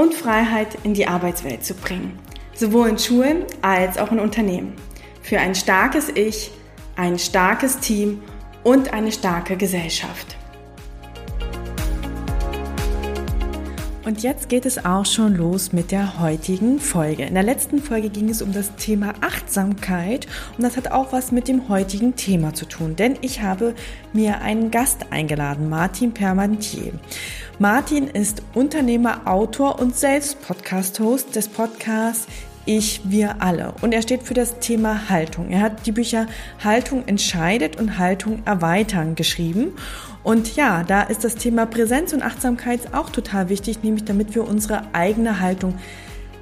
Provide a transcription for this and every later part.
und Freiheit in die Arbeitswelt zu bringen, sowohl in Schulen als auch in Unternehmen. Für ein starkes Ich, ein starkes Team und eine starke Gesellschaft. Und jetzt geht es auch schon los mit der heutigen Folge. In der letzten Folge ging es um das Thema Achtsamkeit und das hat auch was mit dem heutigen Thema zu tun, denn ich habe mir einen Gast eingeladen, Martin Permantier. Martin ist Unternehmer, Autor und selbst Podcast-Host des Podcasts ich, wir alle. Und er steht für das Thema Haltung. Er hat die Bücher Haltung entscheidet und Haltung erweitern geschrieben. Und ja, da ist das Thema Präsenz und Achtsamkeit auch total wichtig, nämlich damit wir unsere eigene Haltung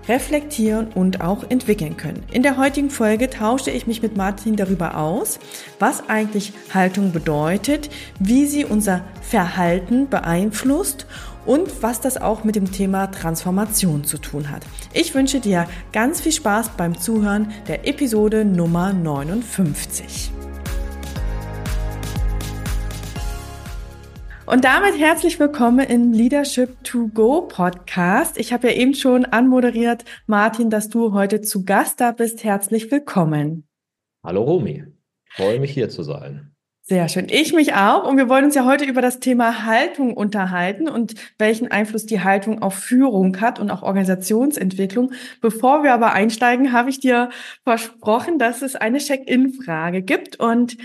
reflektieren und auch entwickeln können. In der heutigen Folge tausche ich mich mit Martin darüber aus, was eigentlich Haltung bedeutet, wie sie unser Verhalten beeinflusst und was das auch mit dem Thema Transformation zu tun hat. Ich wünsche dir ganz viel Spaß beim Zuhören der Episode Nummer 59. Und damit herzlich willkommen im Leadership to Go Podcast. Ich habe ja eben schon anmoderiert, Martin, dass du heute zu Gast da bist. Herzlich willkommen. Hallo Romy, freue mich hier zu sein. Sehr schön. Ich mich auch. Und wir wollen uns ja heute über das Thema Haltung unterhalten und welchen Einfluss die Haltung auf Führung hat und auch Organisationsentwicklung. Bevor wir aber einsteigen, habe ich dir versprochen, dass es eine Check-in-Frage gibt. Und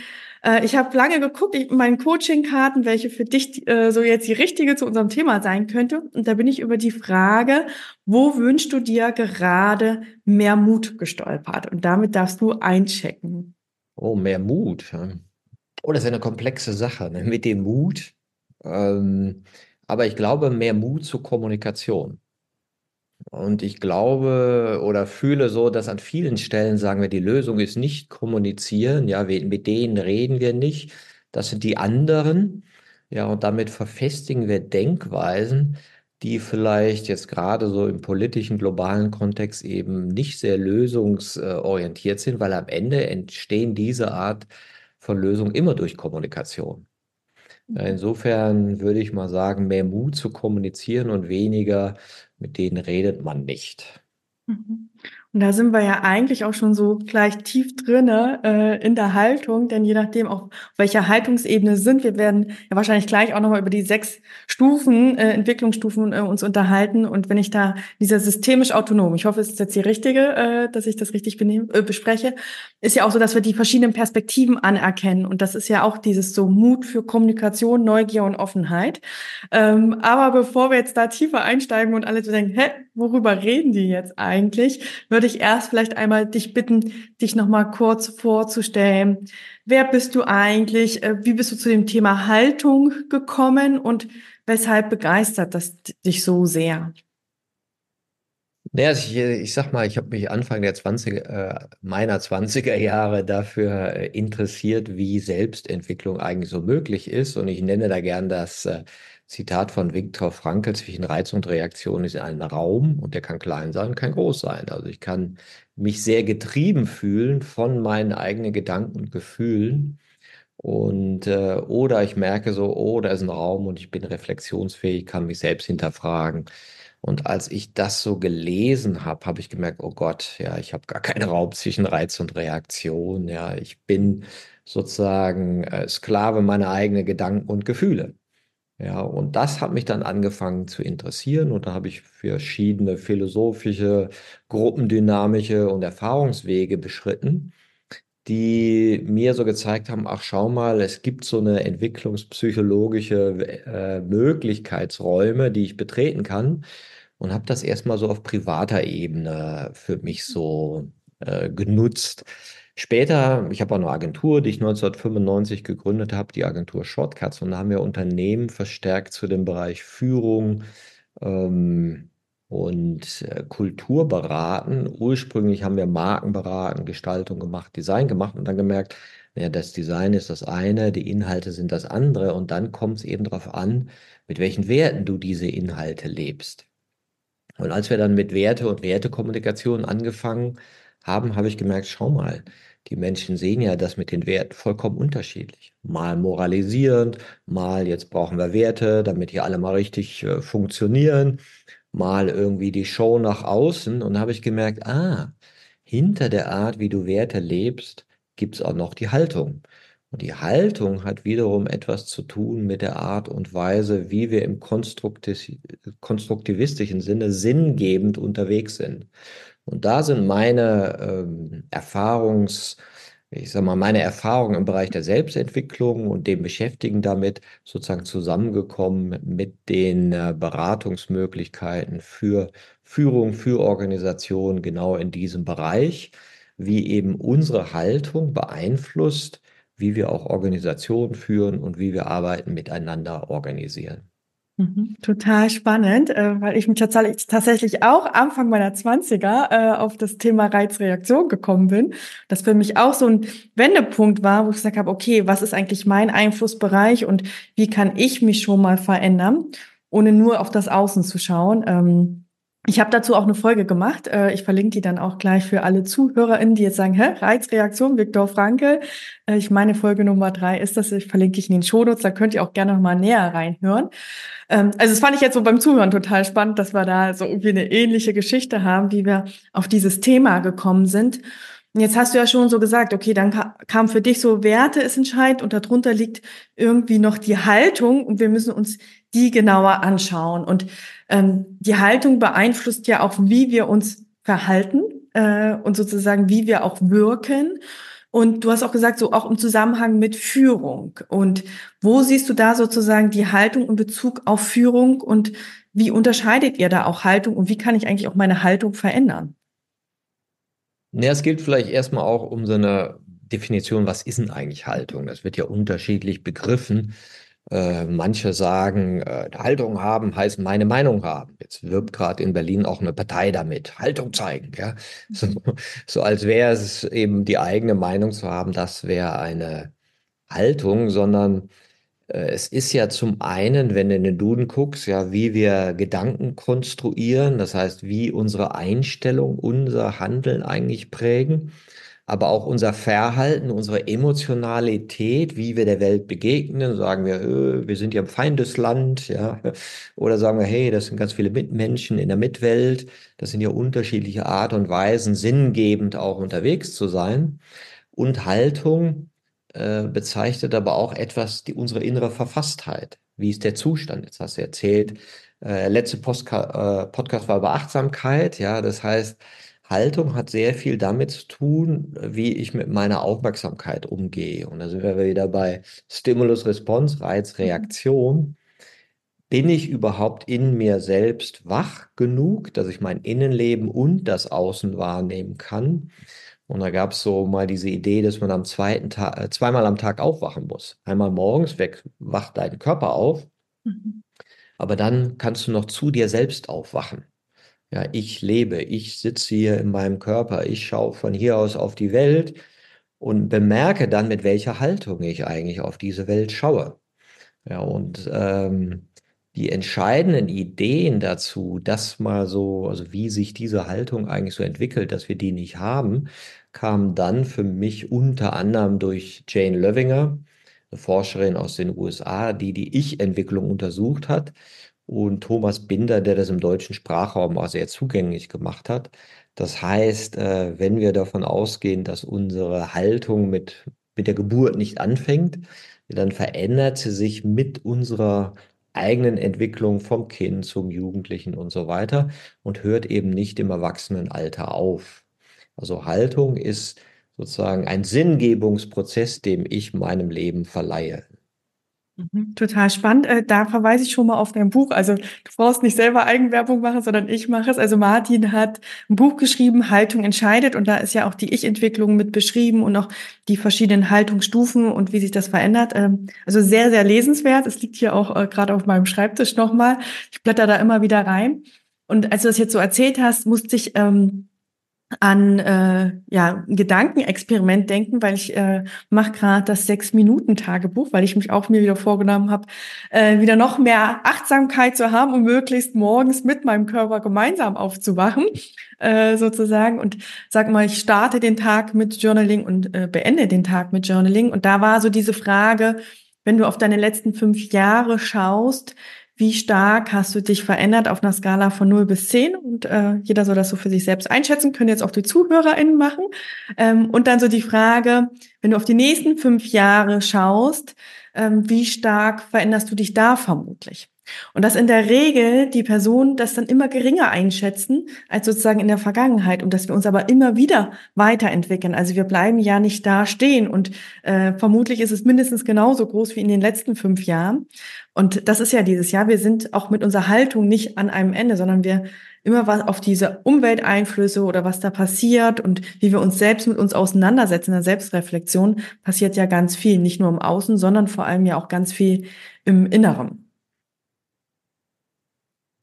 äh, ich habe lange geguckt in meinen Coaching-Karten, welche für dich äh, so jetzt die richtige zu unserem Thema sein könnte. Und da bin ich über die Frage, wo wünschst du dir gerade mehr Mut gestolpert? Und damit darfst du einchecken. Oh, mehr Mut. Oh, das ist eine komplexe Sache ne? mit dem Mut. Ähm, aber ich glaube, mehr Mut zur Kommunikation. Und ich glaube oder fühle so, dass an vielen Stellen sagen wir, die Lösung ist nicht kommunizieren. Ja, mit denen reden wir nicht. Das sind die anderen. Ja, und damit verfestigen wir Denkweisen, die vielleicht jetzt gerade so im politischen globalen Kontext eben nicht sehr lösungsorientiert sind, weil am Ende entstehen diese Art von Lösungen immer durch Kommunikation. Mhm. Insofern würde ich mal sagen, mehr Mut zu kommunizieren und weniger mit denen redet man nicht. Mhm. Und da sind wir ja eigentlich auch schon so gleich tief drinne äh, in der Haltung, denn je nachdem, auf welcher Haltungsebene sind, wir werden ja wahrscheinlich gleich auch nochmal über die sechs Stufen, äh, Entwicklungsstufen äh, uns unterhalten. Und wenn ich da dieser systemisch autonom, ich hoffe, es ist jetzt die richtige, äh, dass ich das richtig benehm, äh, bespreche, ist ja auch so, dass wir die verschiedenen Perspektiven anerkennen. Und das ist ja auch dieses so Mut für Kommunikation, Neugier und Offenheit. Ähm, aber bevor wir jetzt da tiefer einsteigen und alle so denken, hä, worüber reden die jetzt eigentlich, würde würde ich erst vielleicht einmal dich bitten, dich nochmal kurz vorzustellen. Wer bist du eigentlich? Äh, wie bist du zu dem Thema Haltung gekommen und weshalb begeistert das dich so sehr? Naja, also ich, ich sag mal, ich habe mich Anfang der 20, äh, meiner 20er Jahre dafür äh, interessiert, wie Selbstentwicklung eigentlich so möglich ist. Und ich nenne da gern das äh, Zitat von Viktor Frankl, zwischen Reiz und Reaktion ist ein Raum und der kann klein sein, kann groß sein. Also ich kann mich sehr getrieben fühlen von meinen eigenen Gedanken und Gefühlen. Und äh, oder ich merke so, oh, da ist ein Raum und ich bin reflexionsfähig, kann mich selbst hinterfragen. Und als ich das so gelesen habe, habe ich gemerkt, oh Gott, ja, ich habe gar keinen Raum zwischen Reiz und Reaktion. Ja, ich bin sozusagen äh, Sklave meiner eigenen Gedanken und Gefühle. Ja, und das hat mich dann angefangen zu interessieren und da habe ich verschiedene philosophische, gruppendynamische und Erfahrungswege beschritten, die mir so gezeigt haben, ach schau mal, es gibt so eine entwicklungspsychologische äh, Möglichkeitsräume, die ich betreten kann und habe das erstmal so auf privater Ebene für mich so äh, genutzt. Später, ich habe auch eine Agentur, die ich 1995 gegründet habe, die Agentur Shortcuts, und da haben wir Unternehmen verstärkt zu dem Bereich Führung ähm, und äh, Kultur beraten. Ursprünglich haben wir Marken beraten, Gestaltung gemacht, Design gemacht und dann gemerkt, ja, das Design ist das eine, die Inhalte sind das andere und dann kommt es eben darauf an, mit welchen Werten du diese Inhalte lebst. Und als wir dann mit Werte und Wertekommunikation angefangen haben, habe ich gemerkt, schau mal, die Menschen sehen ja das mit den Werten vollkommen unterschiedlich. Mal moralisierend, mal jetzt brauchen wir Werte, damit hier alle mal richtig äh, funktionieren, mal irgendwie die Show nach außen. Und da habe ich gemerkt, ah, hinter der Art, wie du Werte lebst, gibt es auch noch die Haltung. Und die Haltung hat wiederum etwas zu tun mit der Art und Weise, wie wir im konstruktivistischen Sinne sinngebend unterwegs sind. Und da sind meine ähm, Erfahrungs, ich sag mal, meine Erfahrungen im Bereich der Selbstentwicklung und dem Beschäftigen damit sozusagen zusammengekommen mit den äh, Beratungsmöglichkeiten für Führung, für Organisation genau in diesem Bereich, wie eben unsere Haltung beeinflusst, wie wir auch Organisationen führen und wie wir Arbeiten miteinander organisieren. Mhm, total spannend, äh, weil ich mich tatsächlich auch Anfang meiner 20er äh, auf das Thema Reizreaktion gekommen bin. Das für mich auch so ein Wendepunkt war, wo ich gesagt habe, okay, was ist eigentlich mein Einflussbereich und wie kann ich mich schon mal verändern, ohne nur auf das Außen zu schauen. Ähm, ich habe dazu auch eine Folge gemacht. Äh, ich verlinke die dann auch gleich für alle ZuhörerInnen, die jetzt sagen, hä, Reizreaktion, Viktor Frankl. Äh, ich meine, Folge Nummer drei ist das. Ich verlinke ich in den Shownotes, da könnt ihr auch gerne noch mal näher reinhören. Ähm, also das fand ich jetzt so beim Zuhören total spannend, dass wir da so irgendwie eine ähnliche Geschichte haben, wie wir auf dieses Thema gekommen sind. Jetzt hast du ja schon so gesagt, okay, dann kam für dich so Werte ist entscheidend und darunter liegt irgendwie noch die Haltung und wir müssen uns die genauer anschauen. Und ähm, die Haltung beeinflusst ja auch, wie wir uns verhalten äh, und sozusagen, wie wir auch wirken. Und du hast auch gesagt, so auch im Zusammenhang mit Führung. Und wo siehst du da sozusagen die Haltung in Bezug auf Führung und wie unterscheidet ihr da auch Haltung und wie kann ich eigentlich auch meine Haltung verändern? Ja, es gilt vielleicht erstmal auch um so eine Definition, was ist denn eigentlich Haltung? Das wird ja unterschiedlich begriffen. Äh, manche sagen, äh, Haltung haben heißt meine Meinung haben. Jetzt wirbt gerade in Berlin auch eine Partei damit. Haltung zeigen, ja. So, mhm. so als wäre es eben die eigene Meinung zu haben, das wäre eine Haltung, sondern äh, es ist ja zum einen, wenn du in den Duden guckst, ja, wie wir Gedanken konstruieren, das heißt, wie unsere Einstellung unser Handeln eigentlich prägen aber auch unser Verhalten, unsere Emotionalität, wie wir der Welt begegnen, sagen wir, äh, wir sind ja im Feindesland, ja, oder sagen wir, hey, das sind ganz viele Mitmenschen in der Mitwelt, das sind ja unterschiedliche Art und Weisen, sinngebend auch unterwegs zu sein. Und Haltung äh, bezeichnet aber auch etwas, die unsere innere Verfasstheit. Wie ist der Zustand? Jetzt hast du erzählt, äh, letzte Postka äh, Podcast war über Achtsamkeit, ja, das heißt, Haltung hat sehr viel damit zu tun, wie ich mit meiner Aufmerksamkeit umgehe. Und da sind wir wieder bei Stimulus, Response, Reiz, mhm. Reaktion. Bin ich überhaupt in mir selbst wach genug, dass ich mein Innenleben und das Außen wahrnehmen kann? Und da gab es so mal diese Idee, dass man am zweiten Tag, äh, zweimal am Tag aufwachen muss. Einmal morgens weg, wacht dein Körper auf, mhm. aber dann kannst du noch zu dir selbst aufwachen. Ja, ich lebe, ich sitze hier in meinem Körper, ich schaue von hier aus auf die Welt und bemerke dann, mit welcher Haltung ich eigentlich auf diese Welt schaue. Ja, und ähm, die entscheidenden Ideen dazu, das mal so, also wie sich diese Haltung eigentlich so entwickelt, dass wir die nicht haben, kamen dann für mich unter anderem durch Jane Löwinger, eine Forscherin aus den USA, die die Ich-Entwicklung untersucht hat und Thomas Binder, der das im deutschen Sprachraum auch sehr zugänglich gemacht hat. Das heißt, äh, wenn wir davon ausgehen, dass unsere Haltung mit, mit der Geburt nicht anfängt, dann verändert sie sich mit unserer eigenen Entwicklung vom Kind zum Jugendlichen und so weiter und hört eben nicht im Erwachsenenalter auf. Also Haltung ist sozusagen ein Sinngebungsprozess, dem ich meinem Leben verleihe. Mhm, total spannend. Äh, da verweise ich schon mal auf dein Buch. Also du brauchst nicht selber Eigenwerbung machen, sondern ich mache es. Also Martin hat ein Buch geschrieben, Haltung entscheidet. Und da ist ja auch die Ich-Entwicklung mit beschrieben und auch die verschiedenen Haltungsstufen und wie sich das verändert. Ähm, also sehr, sehr lesenswert. Es liegt hier auch äh, gerade auf meinem Schreibtisch nochmal. Ich blätter da immer wieder rein. Und als du das jetzt so erzählt hast, musste ich ähm, an äh, ja, ein Gedankenexperiment denken, weil ich äh, mache gerade das Sechs-Minuten-Tagebuch, weil ich mich auch mir wieder vorgenommen habe, äh, wieder noch mehr Achtsamkeit zu haben und möglichst morgens mit meinem Körper gemeinsam aufzuwachen, äh, sozusagen. Und sag mal, ich starte den Tag mit Journaling und äh, beende den Tag mit Journaling. Und da war so diese Frage, wenn du auf deine letzten fünf Jahre schaust, wie stark hast du dich verändert auf einer Skala von 0 bis 10? Und äh, jeder soll das so für sich selbst einschätzen, können jetzt auch die ZuhörerInnen machen. Ähm, und dann so die Frage, wenn du auf die nächsten fünf Jahre schaust, ähm, wie stark veränderst du dich da vermutlich? Und dass in der Regel die Personen das dann immer geringer einschätzen als sozusagen in der Vergangenheit und dass wir uns aber immer wieder weiterentwickeln. Also wir bleiben ja nicht da stehen und äh, vermutlich ist es mindestens genauso groß wie in den letzten fünf Jahren. Und das ist ja dieses Jahr, wir sind auch mit unserer Haltung nicht an einem Ende, sondern wir immer was auf diese Umwelteinflüsse oder was da passiert und wie wir uns selbst mit uns auseinandersetzen in der Selbstreflexion, passiert ja ganz viel, nicht nur im Außen, sondern vor allem ja auch ganz viel im Inneren.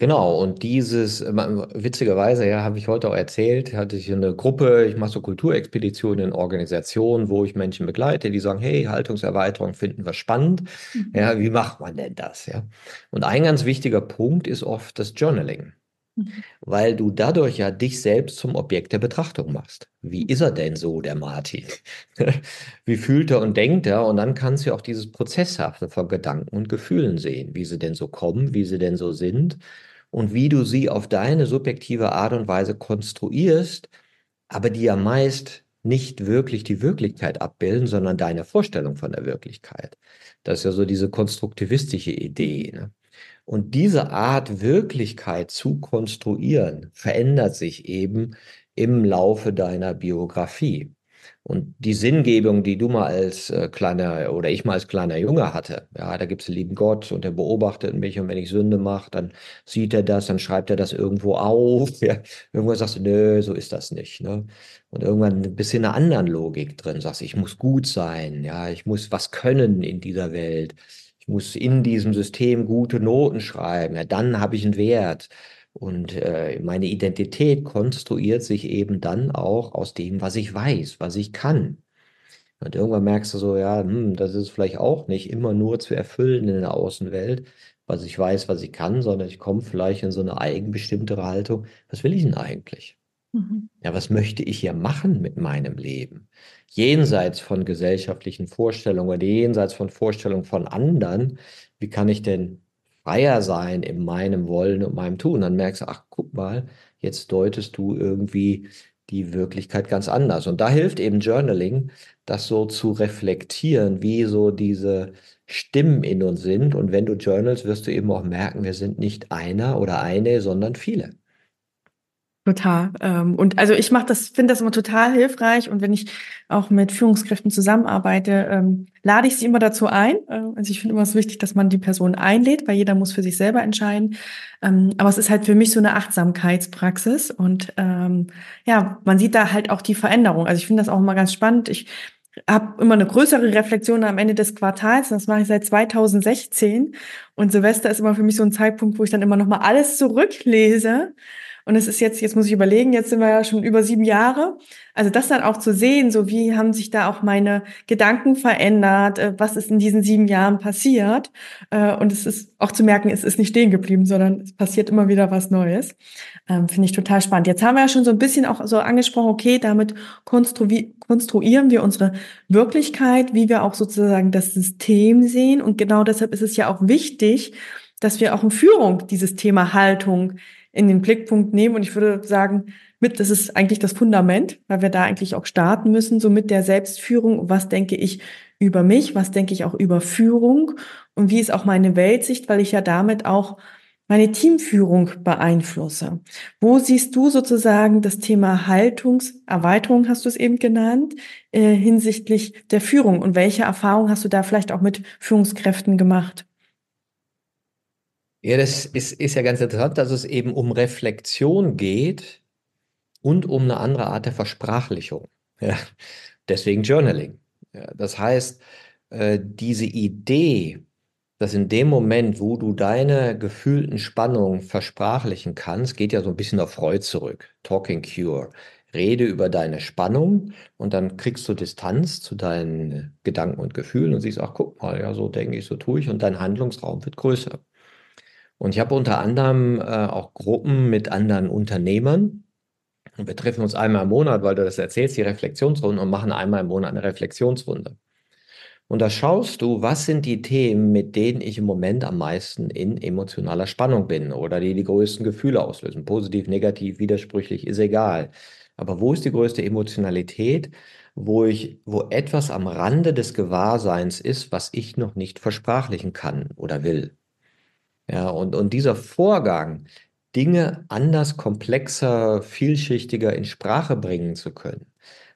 Genau, und dieses, äh, witzigerweise, ja, habe ich heute auch erzählt, hatte ich eine Gruppe, ich mache so Kulturexpeditionen in Organisationen, wo ich Menschen begleite, die sagen, hey, Haltungserweiterung finden wir spannend. Mhm. Ja, wie macht man denn das? Ja? Und ein ganz wichtiger Punkt ist oft das Journaling, mhm. weil du dadurch ja dich selbst zum Objekt der Betrachtung machst. Wie ist er denn so, der Martin? wie fühlt er und denkt er? Und dann kannst du auch dieses Prozesshafte von Gedanken und Gefühlen sehen, wie sie denn so kommen, wie sie denn so sind und wie du sie auf deine subjektive Art und Weise konstruierst, aber die ja meist nicht wirklich die Wirklichkeit abbilden, sondern deine Vorstellung von der Wirklichkeit. Das ist ja so diese konstruktivistische Idee. Ne? Und diese Art Wirklichkeit zu konstruieren verändert sich eben im Laufe deiner Biografie. Und die Sinngebung, die du mal als äh, kleiner oder ich mal als kleiner Junge hatte, ja, da gibt es den lieben Gott und der beobachtet mich und wenn ich Sünde mache, dann sieht er das, dann schreibt er das irgendwo auf. Ja. Irgendwann sagst du, nö, so ist das nicht. Ne? Und irgendwann ein bisschen eine anderen Logik drin, sagst, ich muss gut sein, ja, ich muss was können in dieser Welt. Ich muss in diesem System gute Noten schreiben, ja, dann habe ich einen Wert. Und äh, meine Identität konstruiert sich eben dann auch aus dem, was ich weiß, was ich kann. Und irgendwann merkst du so, ja, hm, das ist vielleicht auch nicht immer nur zu erfüllen in der Außenwelt, was ich weiß, was ich kann, sondern ich komme vielleicht in so eine eigenbestimmtere Haltung. Was will ich denn eigentlich? Mhm. Ja, was möchte ich hier machen mit meinem Leben? Jenseits von gesellschaftlichen Vorstellungen oder jenseits von Vorstellungen von anderen, wie kann ich denn freier sein in meinem Wollen und meinem Tun. Dann merkst du, ach, guck mal, jetzt deutest du irgendwie die Wirklichkeit ganz anders. Und da hilft eben Journaling, das so zu reflektieren, wie so diese Stimmen in uns sind. Und wenn du journalst, wirst du eben auch merken, wir sind nicht einer oder eine, sondern viele. Total. Ähm, und also ich mache das, finde das immer total hilfreich. Und wenn ich auch mit Führungskräften zusammenarbeite, ähm, lade ich sie immer dazu ein. Äh, also ich finde immer es wichtig, dass man die Person einlädt, weil jeder muss für sich selber entscheiden. Ähm, aber es ist halt für mich so eine Achtsamkeitspraxis. Und ja, man sieht da halt auch die Veränderung. Also ich finde das auch immer ganz spannend. Ich habe immer eine größere Reflexion am Ende des Quartals. Das mache ich seit 2016. Und Silvester ist immer für mich so ein Zeitpunkt, wo ich dann immer noch mal alles zurücklese und es ist jetzt, jetzt muss ich überlegen, jetzt sind wir ja schon über sieben Jahre. Also das dann auch zu sehen, so wie haben sich da auch meine Gedanken verändert, äh, was ist in diesen sieben Jahren passiert. Äh, und es ist auch zu merken, es ist nicht stehen geblieben, sondern es passiert immer wieder was Neues. Ähm, finde ich total spannend. Jetzt haben wir ja schon so ein bisschen auch so angesprochen, okay, damit konstruieren wir unsere Wirklichkeit, wie wir auch sozusagen das System sehen. Und genau deshalb ist es ja auch wichtig, dass wir auch in Führung dieses Thema Haltung in den Blickpunkt nehmen. Und ich würde sagen, mit, das ist eigentlich das Fundament, weil wir da eigentlich auch starten müssen, so mit der Selbstführung. Was denke ich über mich? Was denke ich auch über Führung? Und wie ist auch meine Weltsicht? Weil ich ja damit auch meine Teamführung beeinflusse. Wo siehst du sozusagen das Thema Haltungserweiterung, hast du es eben genannt, äh, hinsichtlich der Führung? Und welche Erfahrungen hast du da vielleicht auch mit Führungskräften gemacht? Ja, das ist, ist ja ganz interessant, dass es eben um Reflexion geht und um eine andere Art der Versprachlichung. Ja, deswegen Journaling. Ja, das heißt, äh, diese Idee, dass in dem Moment, wo du deine gefühlten Spannungen versprachlichen kannst, geht ja so ein bisschen auf Freud zurück. Talking Cure. Rede über deine Spannung und dann kriegst du Distanz zu deinen Gedanken und Gefühlen und siehst, ach guck mal, ja, so denke ich, so tue ich und dein Handlungsraum wird größer. Und ich habe unter anderem äh, auch Gruppen mit anderen Unternehmern. Und wir treffen uns einmal im Monat, weil du das erzählst, die Reflexionsrunde und machen einmal im Monat eine Reflexionsrunde. Und da schaust du, was sind die Themen, mit denen ich im Moment am meisten in emotionaler Spannung bin oder die die größten Gefühle auslösen. Positiv, negativ, widersprüchlich, ist egal. Aber wo ist die größte Emotionalität, wo ich, wo etwas am Rande des Gewahrseins ist, was ich noch nicht versprachlichen kann oder will? Ja, und, und dieser Vorgang, Dinge anders, komplexer, vielschichtiger in Sprache bringen zu können,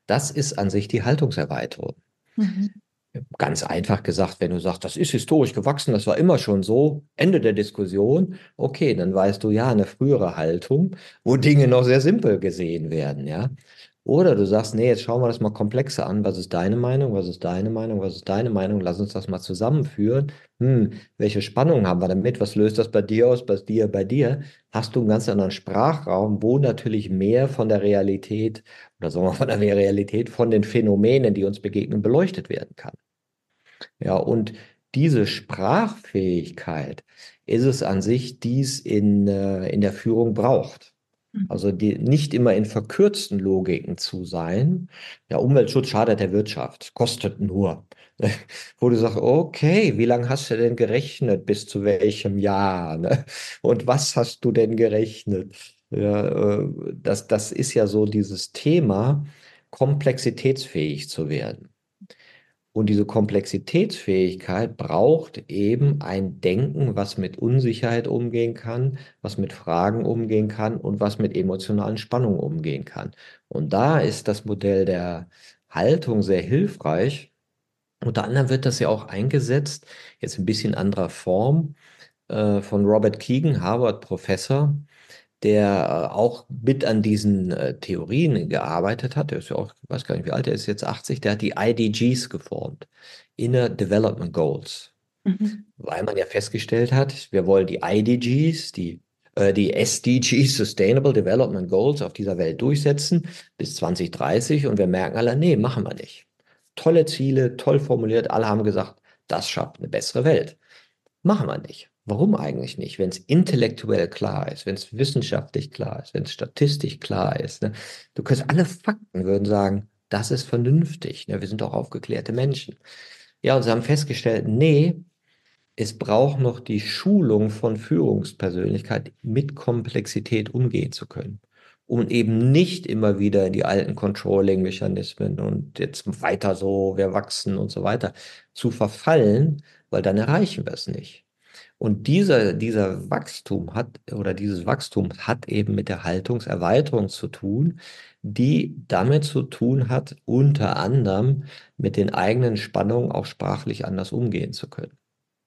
das ist an sich die Haltungserweiterung. Mhm. Ganz einfach gesagt, wenn du sagst, das ist historisch gewachsen, das war immer schon so, Ende der Diskussion, okay, dann weißt du ja eine frühere Haltung, wo Dinge noch sehr simpel gesehen werden, ja. Oder du sagst, nee, jetzt schauen wir das mal komplexer an. Was ist deine Meinung? Was ist deine Meinung? Was ist deine Meinung? Lass uns das mal zusammenführen. Hm, welche Spannung haben wir damit? Was löst das bei dir aus, bei dir, bei dir? Hast du einen ganz anderen Sprachraum, wo natürlich mehr von der Realität oder sagen wir von der Realität, von den Phänomenen, die uns begegnen, beleuchtet werden kann. Ja, und diese Sprachfähigkeit ist es an sich, die es in, äh, in der Führung braucht. Mhm. Also die, nicht immer in verkürzten Logiken zu sein. Ja, Umweltschutz schadet der Wirtschaft, kostet nur. Wo du sagst, okay, wie lange hast du denn gerechnet, bis zu welchem Jahr? Ne? Und was hast du denn gerechnet? Ja, äh, das, das ist ja so dieses Thema, komplexitätsfähig zu werden. Und diese Komplexitätsfähigkeit braucht eben ein Denken, was mit Unsicherheit umgehen kann, was mit Fragen umgehen kann und was mit emotionalen Spannungen umgehen kann. Und da ist das Modell der Haltung sehr hilfreich. Unter anderem wird das ja auch eingesetzt, jetzt ein bisschen anderer Form, äh, von Robert Keegan, Harvard-Professor, der äh, auch mit an diesen äh, Theorien gearbeitet hat. Der ist ja auch, ich weiß gar nicht, wie alt er ist, jetzt 80, der hat die IDGs geformt, Inner Development Goals. Mhm. Weil man ja festgestellt hat, wir wollen die IDGs, die, äh, die SDGs, Sustainable Development Goals, auf dieser Welt durchsetzen bis 2030 und wir merken alle, nee, machen wir nicht. Tolle Ziele, toll formuliert, alle haben gesagt, das schafft eine bessere Welt. Machen wir nicht. Warum eigentlich nicht? Wenn es intellektuell klar ist, wenn es wissenschaftlich klar ist, wenn es statistisch klar ist. Ne? Du kannst alle Fakten würden sagen, das ist vernünftig. Ne? Wir sind auch aufgeklärte Menschen. Ja, und sie haben festgestellt, nee, es braucht noch die Schulung von Führungspersönlichkeit, mit Komplexität umgehen zu können. Um eben nicht immer wieder in die alten Controlling-Mechanismen und jetzt weiter so, wir wachsen und so weiter zu verfallen, weil dann erreichen wir es nicht. Und dieser, dieser Wachstum hat oder dieses Wachstum hat eben mit der Haltungserweiterung zu tun, die damit zu tun hat, unter anderem mit den eigenen Spannungen auch sprachlich anders umgehen zu können.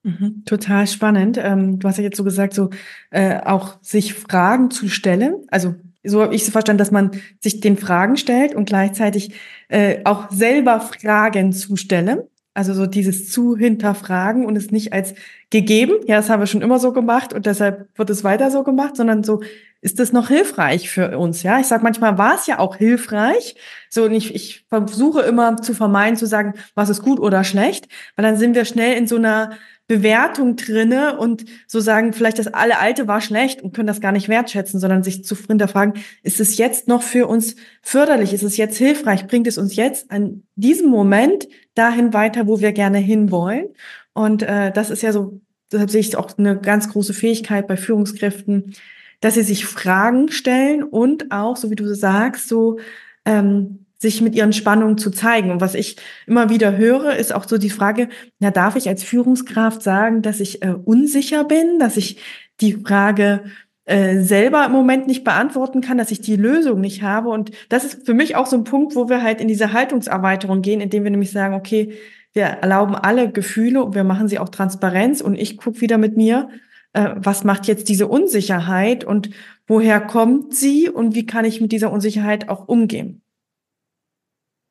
Mhm, total spannend. Ähm, du hast ja jetzt so gesagt, so äh, auch sich Fragen zu stellen. Also so habe ich es verstanden, dass man sich den Fragen stellt und gleichzeitig äh, auch selber Fragen zu stellen. Also so dieses zu hinterfragen und es nicht als gegeben, ja, das haben wir schon immer so gemacht und deshalb wird es weiter so gemacht, sondern so, ist das noch hilfreich für uns? Ja, ich sage manchmal war es ja auch hilfreich. So, und ich, ich versuche immer zu vermeiden, zu sagen, was ist gut oder schlecht, weil dann sind wir schnell in so einer Bewertung drinne und so sagen, vielleicht das alle Alte war schlecht und können das gar nicht wertschätzen, sondern sich zu hinterfragen, ist es jetzt noch für uns förderlich? Ist es jetzt hilfreich? Bringt es uns jetzt an diesem Moment dahin weiter, wo wir gerne hinwollen? Und äh, das ist ja so, deshalb sehe ich auch eine ganz große Fähigkeit bei Führungskräften, dass sie sich Fragen stellen und auch, so wie du sagst, so ähm, sich mit ihren Spannungen zu zeigen. Und was ich immer wieder höre, ist auch so die Frage, na, darf ich als Führungskraft sagen, dass ich äh, unsicher bin, dass ich die Frage äh, selber im Moment nicht beantworten kann, dass ich die Lösung nicht habe. Und das ist für mich auch so ein Punkt, wo wir halt in diese Haltungserweiterung gehen, indem wir nämlich sagen, okay, wir erlauben alle Gefühle und wir machen sie auch Transparenz und ich gucke wieder mit mir, äh, was macht jetzt diese Unsicherheit und woher kommt sie und wie kann ich mit dieser Unsicherheit auch umgehen.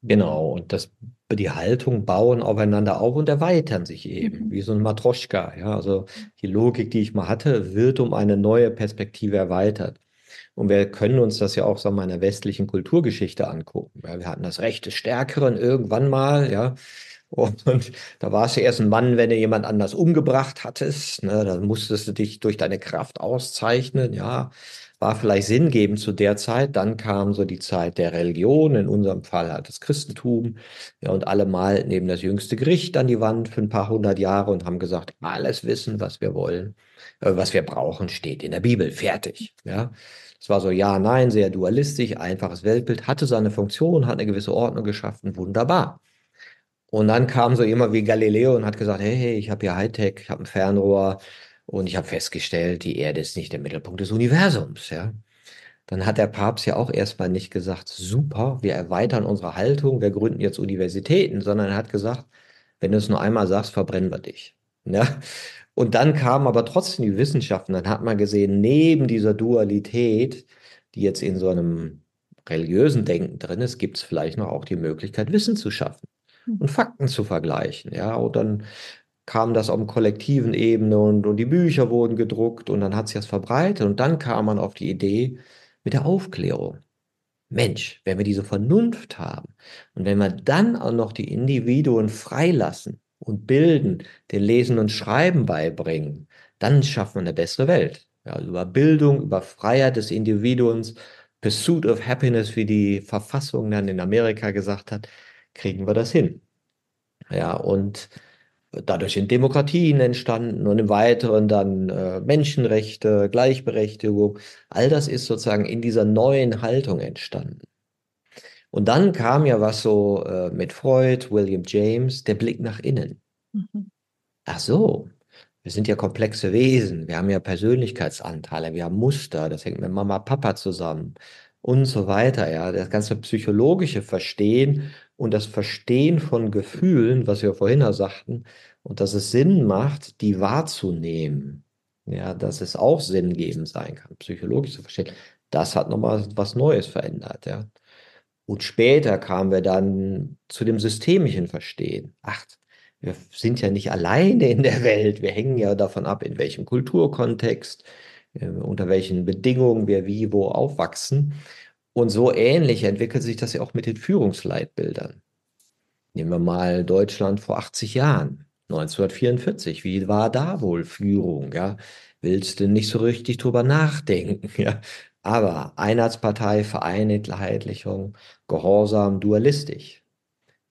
Genau, und das die Haltung bauen aufeinander auf und erweitern sich eben, Mhm. wie so ein Matroschka. Ja, also die Logik, die ich mal hatte, wird um eine neue Perspektive erweitert. Und wir können uns das ja auch, sagen wir mal, in der westlichen Kulturgeschichte angucken. Ja, wir hatten das Recht des Stärkeren irgendwann mal, ja. Und da war es ja erst ein Mann, wenn du jemand anders umgebracht hattest. Ne, dann musstest du dich durch deine Kraft auszeichnen, ja. War vielleicht sinngebend zu der Zeit. Dann kam so die Zeit der Religion, in unserem Fall halt das Christentum. Ja, und alle malten neben das jüngste Gericht an die Wand für ein paar hundert Jahre und haben gesagt, alles wissen, was wir wollen, äh, was wir brauchen, steht in der Bibel. Fertig. Ja. Es war so ja, nein, sehr dualistisch, einfaches Weltbild, hatte seine Funktion, hat eine gewisse Ordnung geschaffen, wunderbar. Und dann kam so jemand wie Galileo und hat gesagt, hey, hey, ich habe hier Hightech, ich habe ein Fernrohr und ich habe festgestellt, die Erde ist nicht der Mittelpunkt des Universums, ja. Dann hat der Papst ja auch erstmal nicht gesagt, super, wir erweitern unsere Haltung, wir gründen jetzt Universitäten, sondern er hat gesagt, wenn du es nur einmal sagst, verbrennen wir dich. Ja? Und dann kamen aber trotzdem die Wissenschaften. Dann hat man gesehen, neben dieser Dualität, die jetzt in so einem religiösen Denken drin ist, gibt es vielleicht noch auch die Möglichkeit, Wissen zu schaffen und Fakten zu vergleichen. Ja, und dann kam das auf kollektiven Ebene und, und die Bücher wurden gedruckt und dann hat sich das verbreitet und dann kam man auf die Idee mit der Aufklärung. Mensch, wenn wir diese Vernunft haben und wenn wir dann auch noch die Individuen freilassen und bilden, den Lesen und Schreiben beibringen, dann schaffen wir eine bessere Welt. Ja, über Bildung, über Freiheit des Individuums, Pursuit of Happiness, wie die Verfassung dann in Amerika gesagt hat, kriegen wir das hin. Ja, und dadurch sind Demokratien entstanden und im Weiteren dann äh, Menschenrechte, Gleichberechtigung. All das ist sozusagen in dieser neuen Haltung entstanden. Und dann kam ja was so äh, mit Freud, William James, der Blick nach innen. Mhm. Ach so, wir sind ja komplexe Wesen, wir haben ja Persönlichkeitsanteile, wir haben Muster, das hängt mit Mama, Papa zusammen und so weiter. Ja, das ganze psychologische Verstehen und das Verstehen von Gefühlen, was wir vorhin ja sagten, und dass es Sinn macht, die wahrzunehmen. Ja, dass es auch sinngebend sein kann, psychologisch zu verstehen. Das hat nochmal was Neues verändert, ja. Und später kamen wir dann zu dem systemischen Verstehen. Ach, wir sind ja nicht alleine in der Welt. Wir hängen ja davon ab, in welchem Kulturkontext, äh, unter welchen Bedingungen wir wie wo aufwachsen. Und so ähnlich entwickelt sich das ja auch mit den Führungsleitbildern. Nehmen wir mal Deutschland vor 80 Jahren, 1944. Wie war da wohl Führung? Ja, willst du nicht so richtig drüber nachdenken? Ja, aber Einheitspartei, Vereinheitlichung, Gehorsam, dualistisch.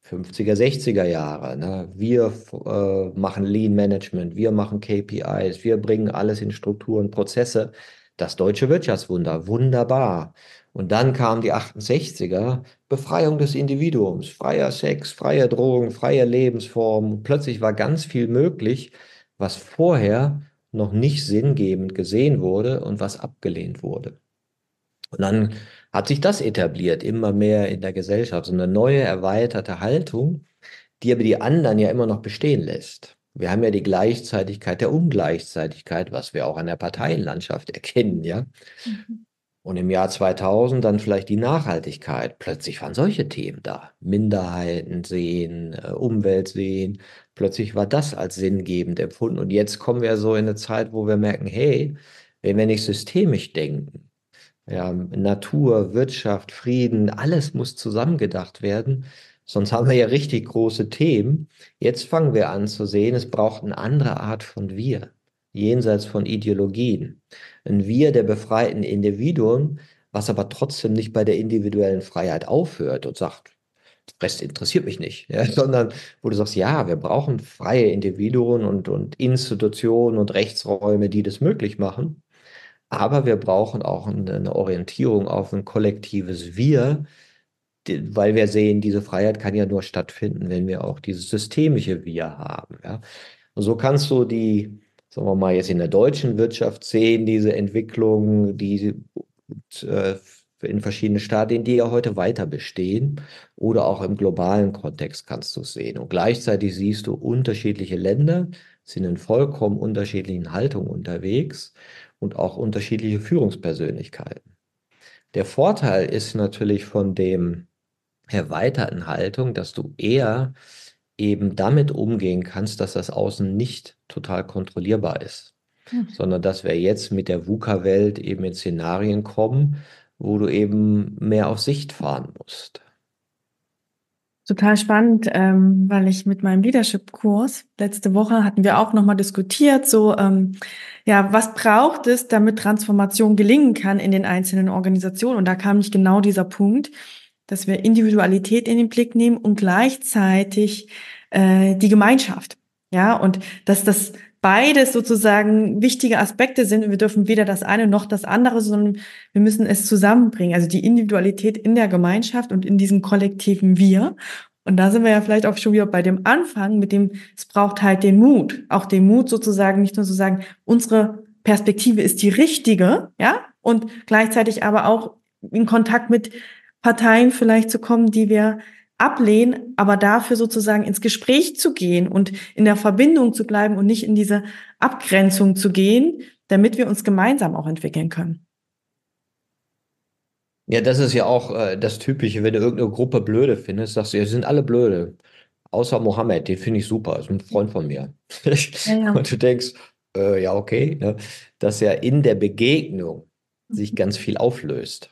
50er, 60er Jahre. Ne? Wir äh, machen Lean Management, wir machen KPIs, wir bringen alles in Strukturen, Prozesse. Das deutsche Wirtschaftswunder, wunderbar. Und dann kamen die 68er, Befreiung des Individuums, freier Sex, freie Drogen, freie Lebensform. Plötzlich war ganz viel möglich, was vorher noch nicht sinngebend gesehen wurde und was abgelehnt wurde. Und dann hat sich das etabliert, immer mehr in der Gesellschaft, so eine neue, erweiterte Haltung, die aber die anderen ja immer noch bestehen lässt. Wir haben ja die Gleichzeitigkeit der Ungleichzeitigkeit, was wir auch an der Parteienlandschaft erkennen, ja. Mhm. Und im Jahr 2000 dann vielleicht die Nachhaltigkeit. Plötzlich waren solche Themen da. Minderheiten sehen, äh, Umwelt sehen. Plötzlich war das als sinngebend empfunden. Und jetzt kommen wir so in eine Zeit, wo wir merken, hey, wenn wir nicht systemisch denken, ja, Natur, Wirtschaft, Frieden, alles muss zusammengedacht werden. Sonst haben wir ja richtig große Themen. Jetzt fangen wir an zu sehen, es braucht eine andere Art von Wir, jenseits von Ideologien. Ein Wir der befreiten Individuen, was aber trotzdem nicht bei der individuellen Freiheit aufhört und sagt, Rest interessiert mich nicht, ja, sondern wo du sagst, ja, wir brauchen freie Individuen und, und Institutionen und Rechtsräume, die das möglich machen. Aber wir brauchen auch eine Orientierung auf ein kollektives Wir, weil wir sehen, diese Freiheit kann ja nur stattfinden, wenn wir auch dieses systemische Wir haben. Ja? Und so kannst du die, sagen wir mal, jetzt in der deutschen Wirtschaft sehen, diese Entwicklung, die äh, in verschiedenen Stadien, die ja heute weiter bestehen, oder auch im globalen Kontext kannst du es sehen. Und gleichzeitig siehst du unterschiedliche Länder, sind in vollkommen unterschiedlichen Haltungen unterwegs und auch unterschiedliche Führungspersönlichkeiten. Der Vorteil ist natürlich von dem erweiterten Haltung, dass du eher eben damit umgehen kannst, dass das Außen nicht total kontrollierbar ist, mhm. sondern dass wir jetzt mit der VUCA-Welt eben in Szenarien kommen, wo du eben mehr auf Sicht fahren musst. Total spannend, ähm, weil ich mit meinem Leadership-Kurs letzte Woche hatten wir auch nochmal diskutiert, so ähm, ja, was braucht es, damit Transformation gelingen kann in den einzelnen Organisationen? Und da kam nicht genau dieser Punkt, dass wir Individualität in den Blick nehmen und gleichzeitig äh, die Gemeinschaft. Ja, und dass das beides sozusagen wichtige Aspekte sind und wir dürfen weder das eine noch das andere, sondern wir müssen es zusammenbringen. Also die Individualität in der Gemeinschaft und in diesem kollektiven Wir. Und da sind wir ja vielleicht auch schon wieder bei dem Anfang, mit dem, es braucht halt den Mut. Auch den Mut sozusagen, nicht nur zu sagen, unsere Perspektive ist die richtige, ja, und gleichzeitig aber auch in Kontakt mit Parteien vielleicht zu kommen, die wir ablehnen, aber dafür sozusagen ins Gespräch zu gehen und in der Verbindung zu bleiben und nicht in diese Abgrenzung zu gehen, damit wir uns gemeinsam auch entwickeln können. Ja, das ist ja auch äh, das Typische, wenn du irgendeine Gruppe blöde findest, sagst du, ja, sie sind alle blöde. Außer Mohammed, den finde ich super, ist ein Freund von mir. Ja, ja. Und du denkst, äh, ja, okay, ne? dass ja in der Begegnung sich mhm. ganz viel auflöst.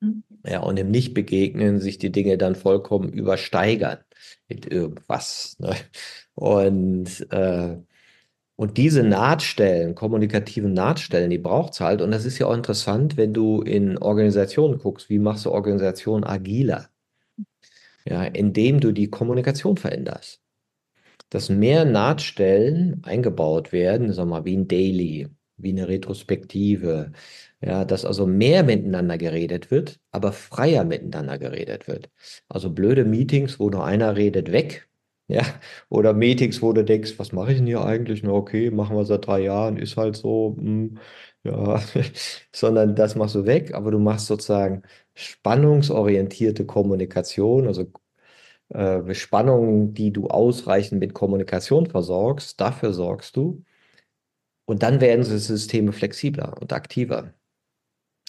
Mhm. Ja, und im Nichtbegegnen sich die Dinge dann vollkommen übersteigern mit irgendwas. Ne? Und, äh, und diese Nahtstellen, kommunikativen Nahtstellen, die braucht es halt. Und das ist ja auch interessant, wenn du in Organisationen guckst, wie machst du Organisationen agiler? Ja, indem du die Kommunikation veränderst. Dass mehr Nahtstellen eingebaut werden, sag mal, wie ein Daily, wie eine Retrospektive, ja, dass also mehr miteinander geredet wird, aber freier miteinander geredet wird. Also blöde Meetings, wo nur einer redet, weg. Ja, oder Meetings, wo du denkst, was mache ich denn hier eigentlich? Na, okay, machen wir seit drei Jahren, ist halt so, hm, ja, sondern das machst du weg, aber du machst sozusagen spannungsorientierte Kommunikation, also äh, Spannungen, die du ausreichend mit Kommunikation versorgst, dafür sorgst du. Und dann werden Systeme flexibler und aktiver.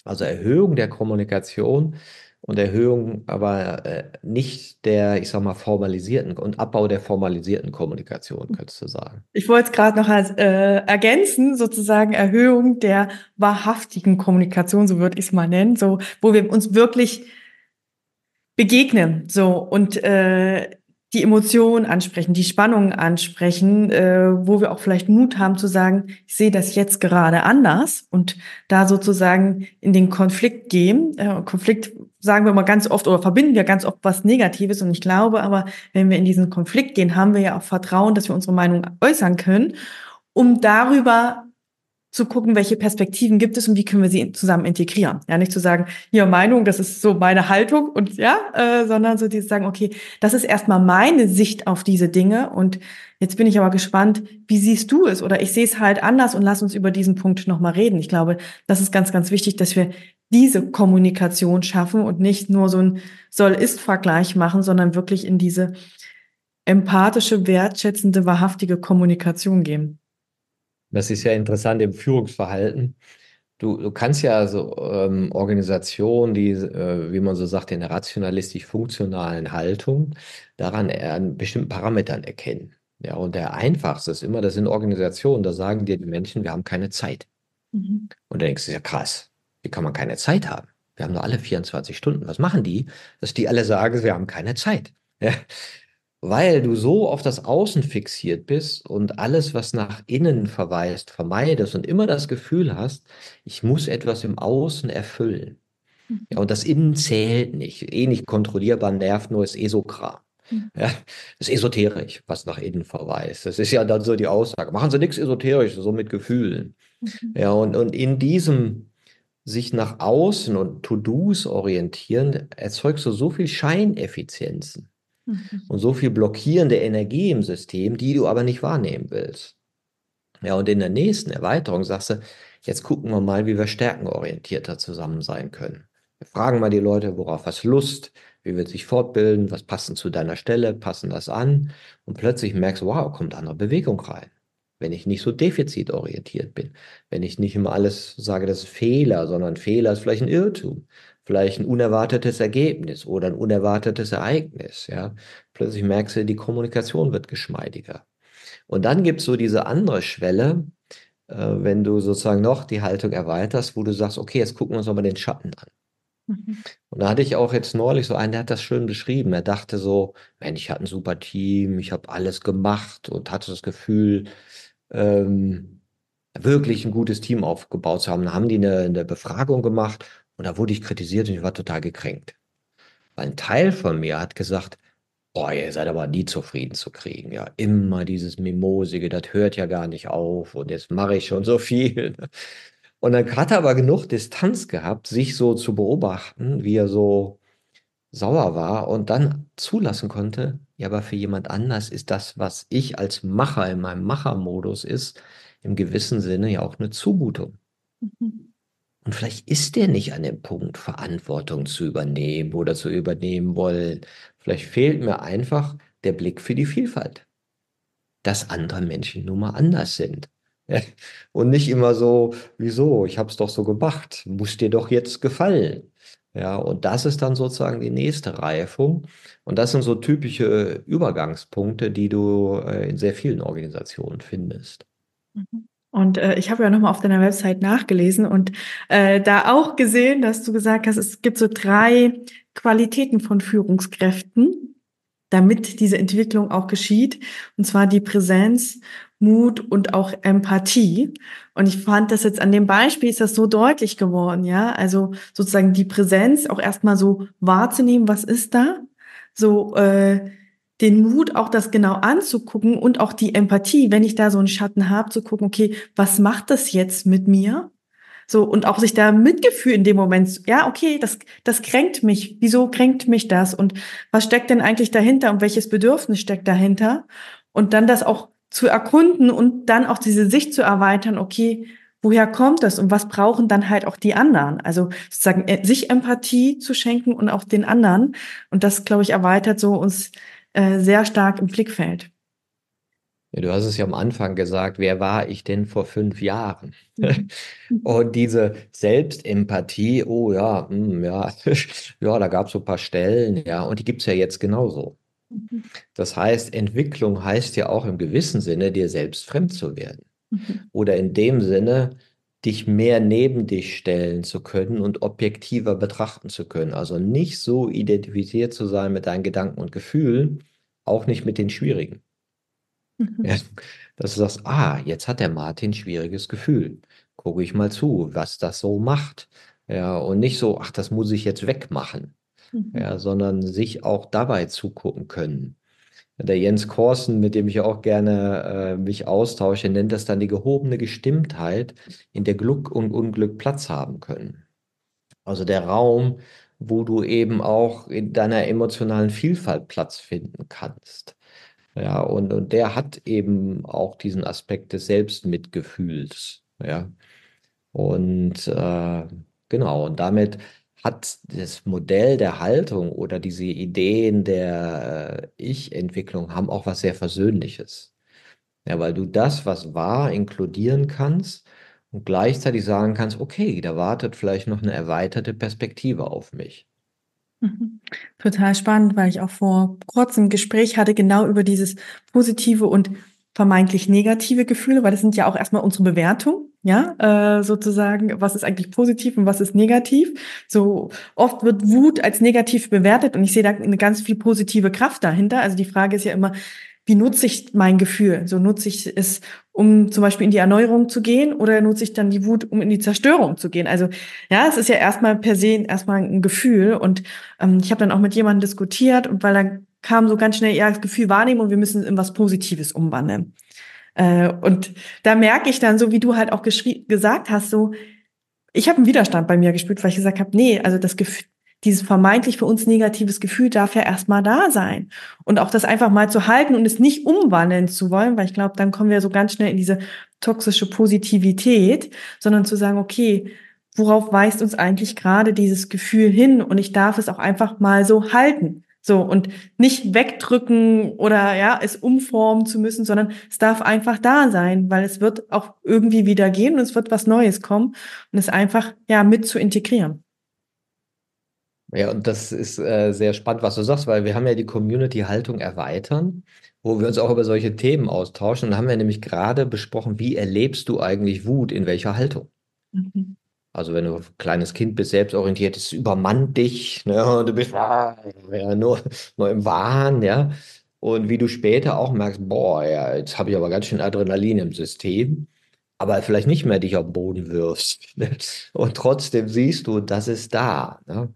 Also Erhöhung der Kommunikation und Erhöhung aber äh, nicht der, ich sag mal, formalisierten und Abbau der formalisierten Kommunikation, könntest du sagen. Ich wollte es gerade noch als, äh, ergänzen, sozusagen Erhöhung der wahrhaftigen Kommunikation, so würde ich es mal nennen, so wo wir uns wirklich begegnen, so und äh, die Emotionen ansprechen, die Spannungen ansprechen, äh, wo wir auch vielleicht Mut haben zu sagen, ich sehe das jetzt gerade anders und da sozusagen in den Konflikt gehen. Äh, Konflikt sagen wir mal ganz oft oder verbinden wir ganz oft was Negatives und ich glaube aber, wenn wir in diesen Konflikt gehen, haben wir ja auch Vertrauen, dass wir unsere Meinung äußern können, um darüber zu gucken, welche Perspektiven gibt es und wie können wir sie zusammen integrieren. Ja, nicht zu sagen, hier Meinung, das ist so meine Haltung und ja, äh, sondern so die sagen, okay, das ist erstmal meine Sicht auf diese Dinge und jetzt bin ich aber gespannt, wie siehst du es oder ich sehe es halt anders und lass uns über diesen Punkt nochmal reden. Ich glaube, das ist ganz, ganz wichtig, dass wir diese Kommunikation schaffen und nicht nur so ein Soll-Ist-Vergleich machen, sondern wirklich in diese empathische, wertschätzende, wahrhaftige Kommunikation gehen. Das ist ja interessant im Führungsverhalten. Du, du kannst ja so ähm, Organisationen, die, äh, wie man so sagt, in der rationalistisch-funktionalen Haltung daran an bestimmten Parametern erkennen. Ja, und der einfachste ist immer, das sind Organisationen, da sagen dir die Menschen, wir haben keine Zeit. Mhm. Und dann denkst du, ja krass, wie kann man keine Zeit haben? Wir haben nur alle 24 Stunden. Was machen die? Dass die alle sagen, wir haben keine Zeit. Ja, weil du so auf das Außen fixiert bist und alles, was nach innen verweist, vermeidest und immer das Gefühl hast, ich muss etwas im Außen erfüllen. Mhm. Ja, und das Innen zählt nicht. Eh nicht kontrollierbar, nervt nur, ist Esokram. Mhm. Ja, ist esoterisch, was nach innen verweist. Das ist ja dann so die Aussage. Machen Sie nichts Esoterisches, so mit Gefühlen. Mhm. Ja, und, und in diesem sich nach außen und To-Dos orientieren, erzeugst du so viel Scheineffizienzen. Und so viel blockierende Energie im System, die du aber nicht wahrnehmen willst. Ja, und in der nächsten Erweiterung sagst du, jetzt gucken wir mal, wie wir stärkenorientierter zusammen sein können. Wir fragen mal die Leute, worauf hast Lust, wie wird sich fortbilden, was passen zu deiner Stelle, passen das an und plötzlich merkst du, wow, kommt andere Bewegung rein. Wenn ich nicht so defizitorientiert bin, wenn ich nicht immer alles sage, das ist Fehler, sondern Fehler ist vielleicht ein Irrtum, vielleicht ein unerwartetes Ergebnis oder ein unerwartetes Ereignis. Ja, plötzlich merkst du, die Kommunikation wird geschmeidiger. Und dann gibt es so diese andere Schwelle, äh, wenn du sozusagen noch die Haltung erweiterst, wo du sagst, okay, jetzt gucken wir uns mal den Schatten an. Mhm. Und da hatte ich auch jetzt neulich so einen, der hat das schön beschrieben. Er dachte so, Mensch, ich hatte ein super Team, ich habe alles gemacht und hatte das Gefühl, ähm, wirklich ein gutes Team aufgebaut zu haben. Da haben die eine, eine Befragung gemacht und da wurde ich kritisiert und ich war total gekränkt. Weil ein Teil von mir hat gesagt, oh, ihr seid aber nie zufrieden zu kriegen. Ja, immer dieses Mimosige, das hört ja gar nicht auf und jetzt mache ich schon so viel. Und dann hat er aber genug Distanz gehabt, sich so zu beobachten, wie er so sauer war und dann zulassen konnte, ja, aber für jemand anders ist das, was ich als Macher in meinem Machermodus ist, im gewissen Sinne ja auch eine Zumutung. Mhm. Und vielleicht ist der nicht an dem Punkt, Verantwortung zu übernehmen oder zu übernehmen wollen. Vielleicht fehlt mir einfach der Blick für die Vielfalt, dass andere Menschen nun mal anders sind. Und nicht immer so, wieso, ich habe es doch so gemacht, muss dir doch jetzt gefallen. Ja, und das ist dann sozusagen die nächste Reifung. Und das sind so typische Übergangspunkte, die du äh, in sehr vielen Organisationen findest. Mhm. Und äh, ich habe ja nochmal auf deiner Website nachgelesen und äh, da auch gesehen, dass du gesagt hast, es gibt so drei Qualitäten von Führungskräften, damit diese Entwicklung auch geschieht. Und zwar die Präsenz, Mut und auch Empathie. Und ich fand das jetzt an dem Beispiel ist das so deutlich geworden, ja. Also sozusagen die Präsenz auch erstmal so wahrzunehmen, was ist da? So äh, den Mut, auch das genau anzugucken und auch die Empathie, wenn ich da so einen Schatten habe, zu gucken, okay, was macht das jetzt mit mir? So, und auch sich da Mitgefühl in dem Moment, ja, okay, das, das kränkt mich. Wieso kränkt mich das? Und was steckt denn eigentlich dahinter und welches Bedürfnis steckt dahinter? Und dann das auch zu erkunden und dann auch diese Sicht zu erweitern, okay, woher kommt das und was brauchen dann halt auch die anderen? Also sozusagen äh, sich Empathie zu schenken und auch den anderen. Und das, glaube ich, erweitert so uns äh, sehr stark im Blickfeld. Ja, du hast es ja am Anfang gesagt, wer war ich denn vor fünf Jahren? Mhm. Und diese Selbstempathie, oh ja, mh, hm, ja, ja, da gab es so ein paar Stellen, ja, und die gibt es ja jetzt genauso. Mhm. Das heißt, Entwicklung heißt ja auch im gewissen Sinne, dir selbst fremd zu werden. Mhm. Oder in dem Sinne, dich mehr neben dich stellen zu können und objektiver betrachten zu können. Also nicht so identifiziert zu sein mit deinen Gedanken und Gefühlen, auch nicht mit den schwierigen. Mhm. Ja, dass du sagst, ah, jetzt hat der Martin schwieriges Gefühl. Gucke ich mal zu, was das so macht. Ja, und nicht so, ach, das muss ich jetzt wegmachen mhm. ja, sondern sich auch dabei zugucken können. Der Jens Korsen, mit dem ich auch gerne äh, mich austausche, nennt das dann die gehobene Gestimmtheit, in der Glück und Unglück Platz haben können. Also der Raum, wo du eben auch in deiner emotionalen Vielfalt Platz finden kannst. Ja, und, und der hat eben auch diesen Aspekt des Selbstmitgefühls. Ja. Und äh, genau, und damit hat das Modell der Haltung oder diese Ideen der äh, Ich-Entwicklung haben auch was sehr Versöhnliches. Ja, weil du das, was war, inkludieren kannst und gleichzeitig sagen kannst, okay, da wartet vielleicht noch eine erweiterte Perspektive auf mich. Mhm. Total spannend, weil ich auch vor kurzem Gespräch hatte, genau über dieses positive und vermeintlich negative Gefühle, weil das sind ja auch erstmal unsere Bewertung, ja, äh, sozusagen, was ist eigentlich positiv und was ist negativ. So oft wird Wut als negativ bewertet und ich sehe da eine ganz viel positive Kraft dahinter. Also die Frage ist ja immer, wie nutze ich mein Gefühl? So nutze ich es, um zum Beispiel in die Erneuerung zu gehen oder nutze ich dann die Wut, um in die Zerstörung zu gehen? Also ja, es ist ja erstmal per se erstmal ein Gefühl und ähm, ich habe dann auch mit jemandem diskutiert und weil er kam so ganz schnell, ja, das Gefühl wahrnehmen und wir müssen es in was Positives umwandeln. Äh, und da merke ich dann, so wie du halt auch gesagt hast, so, ich habe einen Widerstand bei mir gespürt, weil ich gesagt habe, nee, also das Gefühl, dieses vermeintlich für uns negatives Gefühl darf ja erstmal da sein. Und auch das einfach mal zu halten und es nicht umwandeln zu wollen, weil ich glaube, dann kommen wir so ganz schnell in diese toxische Positivität, sondern zu sagen, okay, worauf weist uns eigentlich gerade dieses Gefühl hin? Und ich darf es auch einfach mal so halten. So, und nicht wegdrücken oder ja, es umformen zu müssen, sondern es darf einfach da sein, weil es wird auch irgendwie wieder gehen und es wird was Neues kommen und es einfach ja mit zu integrieren. Ja, und das ist äh, sehr spannend, was du sagst, weil wir haben ja die Community-Haltung erweitern, wo wir uns auch über solche Themen austauschen. Und da haben wir nämlich gerade besprochen, wie erlebst du eigentlich Wut, in welcher Haltung? Mhm. Also wenn du ein kleines Kind bist, selbstorientiert, es übermannt dich, ne, und du bist ja, nur, nur im Wahn, ja. Und wie du später auch merkst, boah, ja, jetzt habe ich aber ganz schön Adrenalin im System, aber vielleicht nicht mehr dich auf den Boden wirfst. Ne? Und trotzdem siehst du, das ist da. Ne?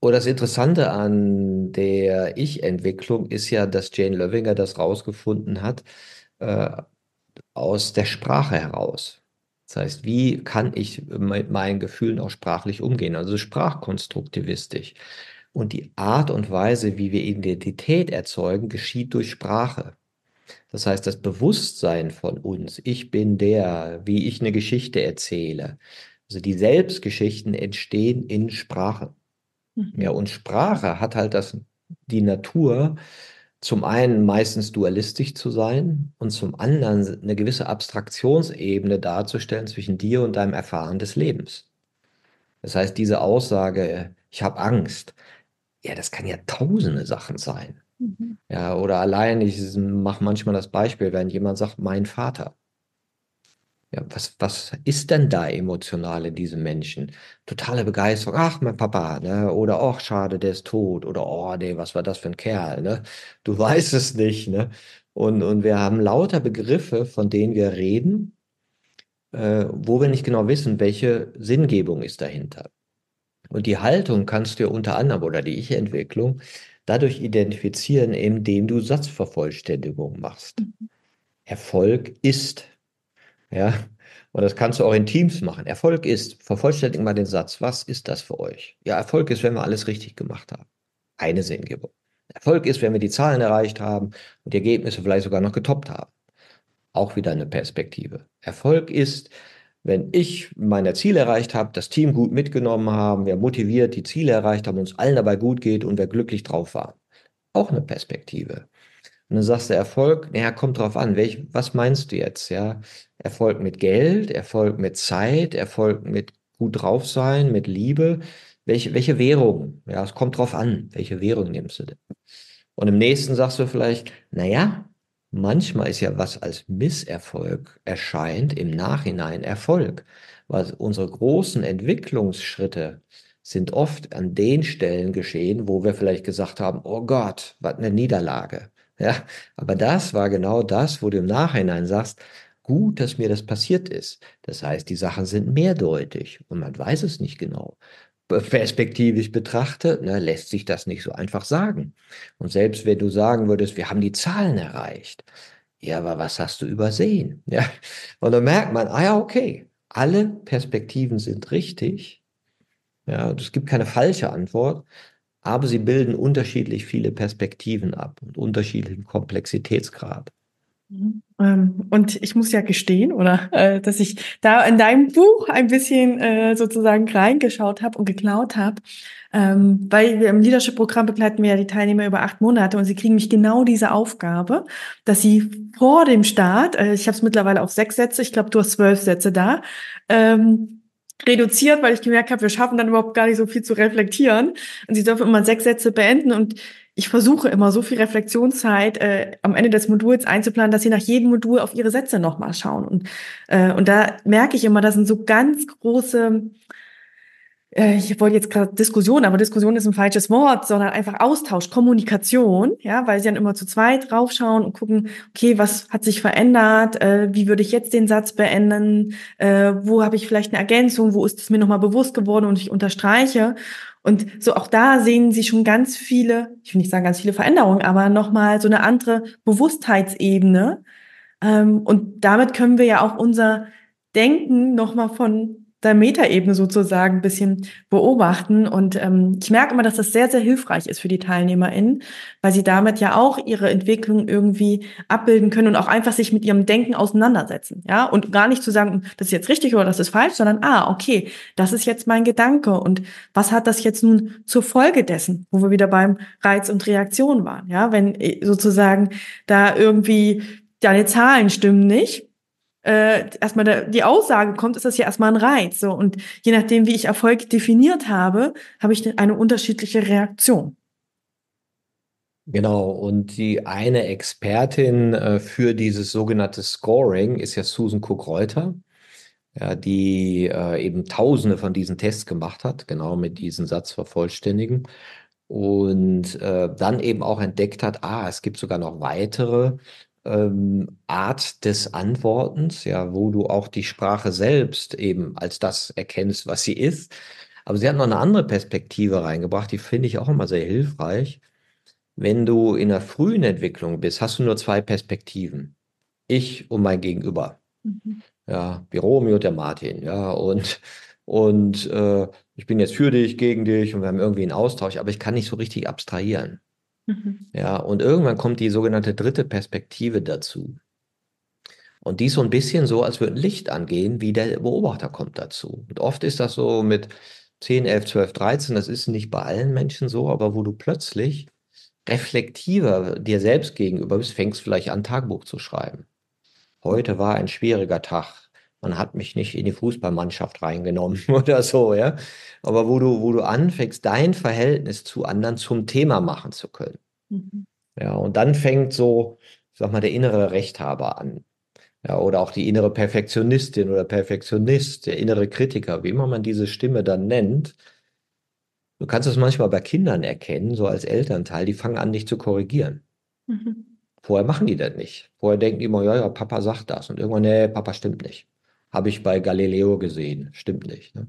Und das Interessante an der Ich-Entwicklung ist ja, dass Jane Löwinger das rausgefunden hat äh, aus der Sprache heraus. Das heißt, wie kann ich mit meinen Gefühlen auch sprachlich umgehen? Also sprachkonstruktivistisch. Und die Art und Weise, wie wir Identität erzeugen, geschieht durch Sprache. Das heißt, das Bewusstsein von uns, ich bin der, wie ich eine Geschichte erzähle. Also die Selbstgeschichten entstehen in Sprache. Mhm. Ja, und Sprache hat halt das, die Natur, zum einen meistens dualistisch zu sein und zum anderen eine gewisse Abstraktionsebene darzustellen zwischen dir und deinem Erfahren des Lebens. Das heißt, diese Aussage, ich habe Angst, ja, das kann ja tausende Sachen sein. Mhm. Ja, oder allein, ich mache manchmal das Beispiel, wenn jemand sagt, mein Vater. Ja, was, was ist denn da emotional in diesem Menschen? Totale Begeisterung, ach, mein Papa, ne? Oder ach, schade, der ist tot. Oder oh, nee, was war das für ein Kerl, ne? Du weißt es nicht, ne? Und, und wir haben lauter Begriffe, von denen wir reden, äh, wo wir nicht genau wissen, welche Sinngebung ist dahinter. Und die Haltung kannst du ja unter anderem, oder die Ich-Entwicklung, dadurch identifizieren, indem du Satzvervollständigung machst. Mhm. Erfolg ist. Ja, und das kannst du auch in Teams machen. Erfolg ist, vervollständigen mal den Satz. Was ist das für euch? Ja, Erfolg ist, wenn wir alles richtig gemacht haben. Eine Sinngebung. Erfolg ist, wenn wir die Zahlen erreicht haben und die Ergebnisse vielleicht sogar noch getoppt haben. Auch wieder eine Perspektive. Erfolg ist, wenn ich meine Ziele erreicht habe, das Team gut mitgenommen haben, wir motiviert die Ziele erreicht haben, uns allen dabei gut geht und wir glücklich drauf waren. Auch eine Perspektive. Und dann sagst du Erfolg, naja, kommt drauf an, welch, was meinst du jetzt, ja? Erfolg mit Geld, Erfolg mit Zeit, Erfolg mit gut drauf sein, mit Liebe. Welche, welche Währung? Ja, es kommt drauf an, welche Währung nimmst du denn? Und im nächsten sagst du vielleicht, naja, manchmal ist ja was als Misserfolg erscheint im Nachhinein Erfolg, weil unsere großen Entwicklungsschritte sind oft an den Stellen geschehen, wo wir vielleicht gesagt haben, oh Gott, was eine Niederlage. Ja, aber das war genau das, wo du im Nachhinein sagst, gut, dass mir das passiert ist. Das heißt, die Sachen sind mehrdeutig und man weiß es nicht genau. Perspektivisch betrachtet, ne, lässt sich das nicht so einfach sagen. Und selbst wenn du sagen würdest, wir haben die Zahlen erreicht, ja, aber was hast du übersehen? Ja, und dann merkt man, ah ja, okay, alle Perspektiven sind richtig. Ja, es gibt keine falsche Antwort, aber sie bilden unterschiedlich viele Perspektiven ab und unterschiedlichen Komplexitätsgrad. Ähm, und ich muss ja gestehen, oder äh, dass ich da in deinem Buch ein bisschen äh, sozusagen reingeschaut habe und geklaut habe, ähm, weil wir im Leadership-Programm begleiten wir ja die Teilnehmer über acht Monate und sie kriegen mich genau diese Aufgabe, dass sie vor dem Start, äh, ich habe es mittlerweile auf sechs Sätze, ich glaube, du hast zwölf Sätze da, ähm, reduziert, weil ich gemerkt habe, wir schaffen dann überhaupt gar nicht so viel zu reflektieren. Und sie dürfen immer sechs Sätze beenden und ich versuche immer so viel Reflexionszeit äh, am Ende des Moduls einzuplanen, dass sie nach jedem Modul auf ihre Sätze nochmal schauen. Und, äh, und da merke ich immer, das sind so ganz große äh, ich wollte jetzt gerade Diskussion, aber Diskussion ist ein falsches Wort, sondern einfach Austausch, Kommunikation, ja, weil sie dann immer zu zweit draufschauen und gucken, okay, was hat sich verändert, äh, wie würde ich jetzt den Satz beenden, äh, wo habe ich vielleicht eine Ergänzung, wo ist es mir nochmal bewusst geworden und ich unterstreiche. Und so auch da sehen Sie schon ganz viele, ich will nicht sagen ganz viele Veränderungen, aber nochmal so eine andere Bewusstheitsebene. Ähm, und damit können wir ja auch unser Denken nochmal von der Metaebene sozusagen ein bisschen beobachten. Und ähm, ich merke immer, dass das sehr, sehr hilfreich ist für die TeilnehmerInnen, weil sie damit ja auch ihre Entwicklung irgendwie abbilden können und auch einfach sich mit ihrem Denken auseinandersetzen. Ja, und gar nicht zu sagen, das ist jetzt richtig oder das ist falsch, sondern, ah, okay, das ist jetzt mein Gedanke. Und was hat das jetzt nun zur Folge dessen, wo wir wieder beim Reiz und Reaktion waren? Ja, wenn äh, sozusagen da irgendwie deine Zahlen stimmen nicht, äh, erstmal die Aussage kommt, ist das ja erstmal ein Reiz. So. Und je nachdem, wie ich Erfolg definiert habe, habe ich eine unterschiedliche Reaktion. Genau, und die eine Expertin äh, für dieses sogenannte Scoring ist ja Susan Cook-Reuter, ja, die äh, eben tausende von diesen Tests gemacht hat, genau mit diesem Satz vervollständigen. Und äh, dann eben auch entdeckt hat, ah, es gibt sogar noch weitere ähm, Art des Antwortens, ja, wo du auch die Sprache selbst eben als das erkennst, was sie ist. Aber sie hat noch eine andere Perspektive reingebracht, die finde ich auch immer sehr hilfreich. Wenn du in der frühen Entwicklung bist, hast du nur zwei Perspektiven. Ich und mein Gegenüber. Mhm. Ja, wie Romeo und der Martin, ja, und, und äh, ich bin jetzt für dich, gegen dich und wir haben irgendwie einen Austausch, aber ich kann nicht so richtig abstrahieren. Mhm. Ja, und irgendwann kommt die sogenannte dritte Perspektive dazu. Und die ist so ein bisschen so, als würde ein Licht angehen, wie der Beobachter kommt dazu. Und oft ist das so mit 10, 11, 12, 13, das ist nicht bei allen Menschen so, aber wo du plötzlich reflektiver dir selbst gegenüber bist, fängst vielleicht an, Tagebuch zu schreiben. Heute war ein schwieriger Tag. Man hat mich nicht in die Fußballmannschaft reingenommen oder so, ja. Aber wo du, wo du anfängst, dein Verhältnis zu anderen zum Thema machen zu können. Mhm. Ja, und dann fängt so, sag mal, der innere Rechthaber an. Ja, oder auch die innere Perfektionistin oder Perfektionist, der innere Kritiker, wie immer man diese Stimme dann nennt, Du kannst es manchmal bei Kindern erkennen, so als Elternteil, die fangen an, dich zu korrigieren. Mhm. Vorher machen die das nicht. Vorher denken die immer, ja, ja, Papa sagt das. Und irgendwann, nee, Papa stimmt nicht. Habe ich bei Galileo gesehen. Stimmt nicht. Ne?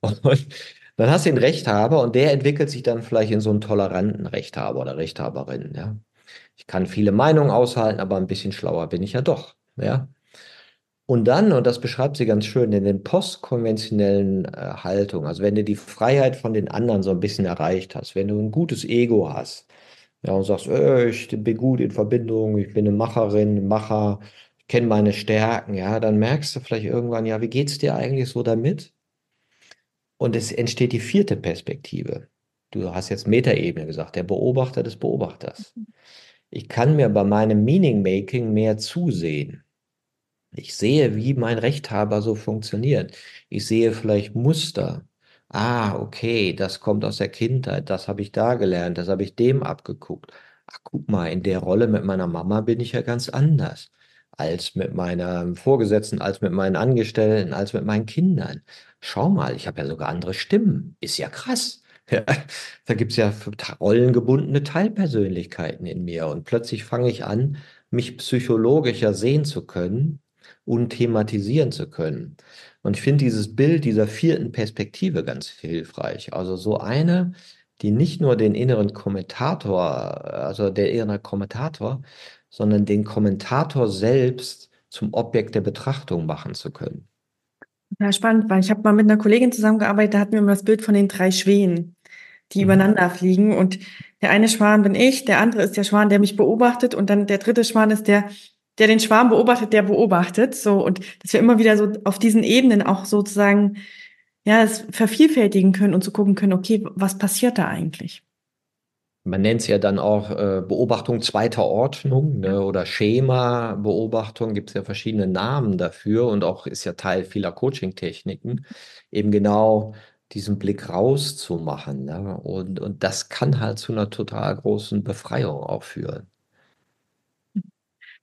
Und dann hast du den Rechthaber und der entwickelt sich dann vielleicht in so einen toleranten Rechthaber oder Rechthaberin. Ja? Ich kann viele Meinungen aushalten, aber ein bisschen schlauer bin ich ja doch. Ja? Und dann, und das beschreibt sie ganz schön, in den postkonventionellen äh, Haltungen, also wenn du die Freiheit von den anderen so ein bisschen erreicht hast, wenn du ein gutes Ego hast, ja, und sagst, äh, ich bin gut in Verbindung, ich bin eine Macherin, Macher, kenne meine Stärken, ja, dann merkst du vielleicht irgendwann, ja, wie geht es dir eigentlich so damit? Und es entsteht die vierte Perspektive. Du hast jetzt Metaebene gesagt, der Beobachter des Beobachters. Mhm. Ich kann mir bei meinem Meaning-Making mehr zusehen. Ich sehe, wie mein Rechthaber so funktioniert. Ich sehe vielleicht Muster. Ah, okay, das kommt aus der Kindheit, das habe ich da gelernt, das habe ich dem abgeguckt. Ach, guck mal, in der Rolle mit meiner Mama bin ich ja ganz anders als mit meiner Vorgesetzten, als mit meinen Angestellten, als mit meinen Kindern. Schau mal, ich habe ja sogar andere Stimmen. Ist ja krass. Ja, da gibt es ja rollengebundene Teilpersönlichkeiten in mir. Und plötzlich fange ich an, mich psychologischer sehen zu können und thematisieren zu können. Und ich finde dieses Bild dieser vierten Perspektive ganz hilfreich. Also so eine, die nicht nur den inneren Kommentator, also der innere Kommentator, sondern den Kommentator selbst zum Objekt der Betrachtung machen zu können. Ja, spannend, weil ich habe mal mit einer Kollegin zusammengearbeitet, da hatten wir immer das Bild von den drei Schwänen, die mhm. übereinander fliegen. Und der eine Schwan bin ich, der andere ist der Schwan, der mich beobachtet und dann der dritte Schwan ist der, der den Schwarm beobachtet, der beobachtet. So, und dass wir immer wieder so auf diesen Ebenen auch sozusagen, ja, es vervielfältigen können und zu so gucken können, okay, was passiert da eigentlich? Man nennt es ja dann auch äh, Beobachtung zweiter Ordnung ne, oder Schema-Beobachtung, gibt es ja verschiedene Namen dafür und auch ist ja Teil vieler Coaching-Techniken, eben genau diesen Blick rauszumachen. Ne? Und, und das kann halt zu einer total großen Befreiung auch führen.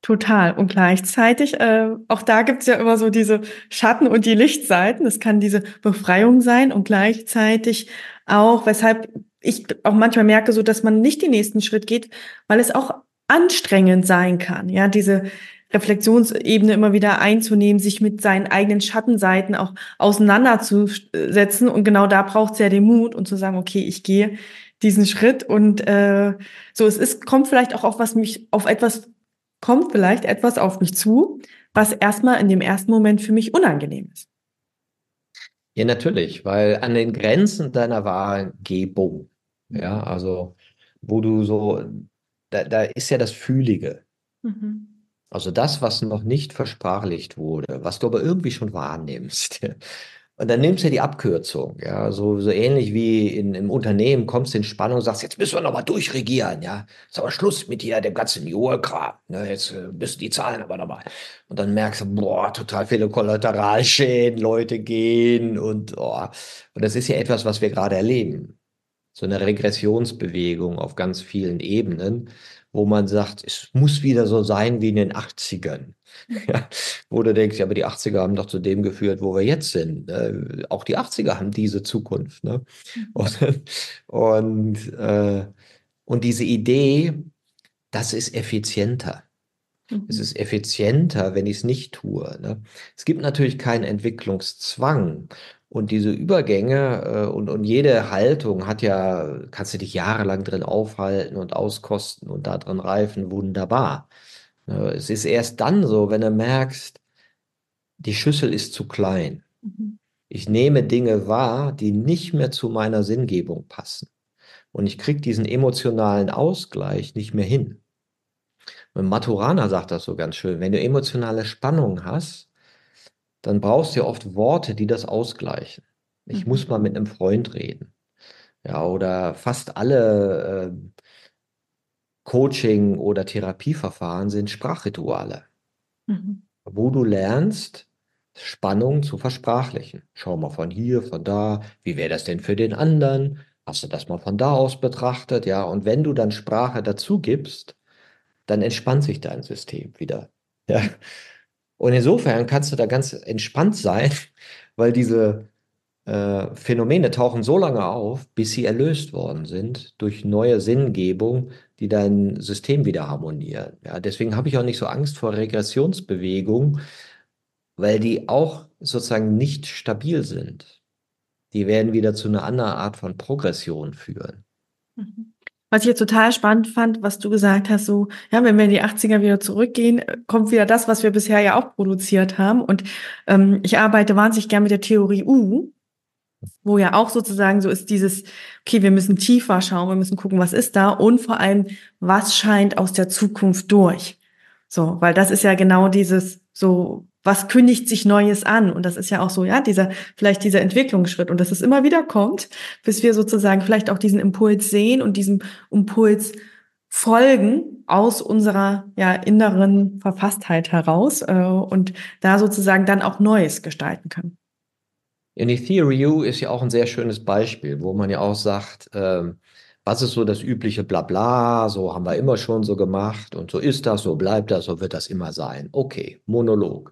Total. Und gleichzeitig, äh, auch da gibt's ja immer so diese Schatten- und die Lichtseiten. Es kann diese Befreiung sein und gleichzeitig auch, weshalb ich auch manchmal merke, so dass man nicht den nächsten Schritt geht, weil es auch anstrengend sein kann. Ja, diese Reflexionsebene immer wieder einzunehmen, sich mit seinen eigenen Schattenseiten auch auseinanderzusetzen. Und genau da braucht es ja den Mut und zu sagen, okay, ich gehe diesen Schritt und äh, so es ist kommt vielleicht auch auf was mich auf etwas kommt vielleicht etwas auf mich zu, was erstmal in dem ersten Moment für mich unangenehm ist. Ja, natürlich, weil an den Grenzen deiner Wahrgebung, ja, also wo du so, da, da ist ja das Fühlige. Mhm. Also das, was noch nicht versprachlicht wurde, was du aber irgendwie schon wahrnimmst. Und dann nimmst du die Abkürzung, ja, so, so ähnlich wie in, im Unternehmen kommst du in Spannung sagst, jetzt müssen wir nochmal durchregieren, ja. Ist aber Schluss mit hier, dem ganzen Jura-Kram, ne, jetzt äh, müssen die Zahlen aber nochmal. Und dann merkst du, boah, total viele Kollateralschäden, Leute gehen und, oh. Und das ist ja etwas, was wir gerade erleben. So eine Regressionsbewegung auf ganz vielen Ebenen, wo man sagt, es muss wieder so sein wie in den 80ern. Ja, wo du denkst, ja, aber die 80er haben doch zu dem geführt, wo wir jetzt sind. Ne? Auch die 80er haben diese Zukunft. Ne? Mhm. Und, und, äh, und diese Idee, das ist effizienter. Mhm. Es ist effizienter, wenn ich es nicht tue. Ne? Es gibt natürlich keinen Entwicklungszwang. Und diese Übergänge äh, und, und jede Haltung hat ja, kannst du dich jahrelang drin aufhalten und auskosten und da drin reifen, wunderbar. Es ist erst dann so, wenn du merkst, die Schüssel ist zu klein. Mhm. Ich nehme Dinge wahr, die nicht mehr zu meiner Sinngebung passen. Und ich kriege diesen emotionalen Ausgleich nicht mehr hin. Und Maturana sagt das so ganz schön. Wenn du emotionale Spannung hast, dann brauchst du ja oft Worte, die das ausgleichen. Ich mhm. muss mal mit einem Freund reden. Ja, oder fast alle äh, Coaching oder Therapieverfahren sind Sprachrituale, mhm. wo du lernst, Spannung zu versprachlichen. Schau mal von hier, von da, wie wäre das denn für den anderen? Hast du das mal von da aus betrachtet? Ja, und wenn du dann Sprache dazu gibst, dann entspannt sich dein System wieder. Ja. Und insofern kannst du da ganz entspannt sein, weil diese äh, Phänomene tauchen so lange auf, bis sie erlöst worden sind durch neue Sinngebung, die dein System wieder harmonieren. Ja, deswegen habe ich auch nicht so Angst vor Regressionsbewegungen, weil die auch sozusagen nicht stabil sind. Die werden wieder zu einer anderen Art von Progression führen. Mhm. Was ich jetzt total spannend fand, was du gesagt hast, so, ja, wenn wir in die 80er wieder zurückgehen, kommt wieder das, was wir bisher ja auch produziert haben. Und ähm, ich arbeite wahnsinnig gern mit der Theorie U, wo ja auch sozusagen so ist dieses, okay, wir müssen tiefer schauen, wir müssen gucken, was ist da und vor allem, was scheint aus der Zukunft durch. So, weil das ist ja genau dieses, so, was kündigt sich Neues an? Und das ist ja auch so, ja, dieser, vielleicht dieser Entwicklungsschritt und dass es immer wieder kommt, bis wir sozusagen vielleicht auch diesen Impuls sehen und diesem Impuls folgen aus unserer ja, inneren Verfasstheit heraus äh, und da sozusagen dann auch Neues gestalten können. In Theory U ist ja auch ein sehr schönes Beispiel, wo man ja auch sagt, ähm, was ist so das übliche Blabla, so haben wir immer schon so gemacht und so ist das, so bleibt das, so wird das immer sein. Okay, Monolog.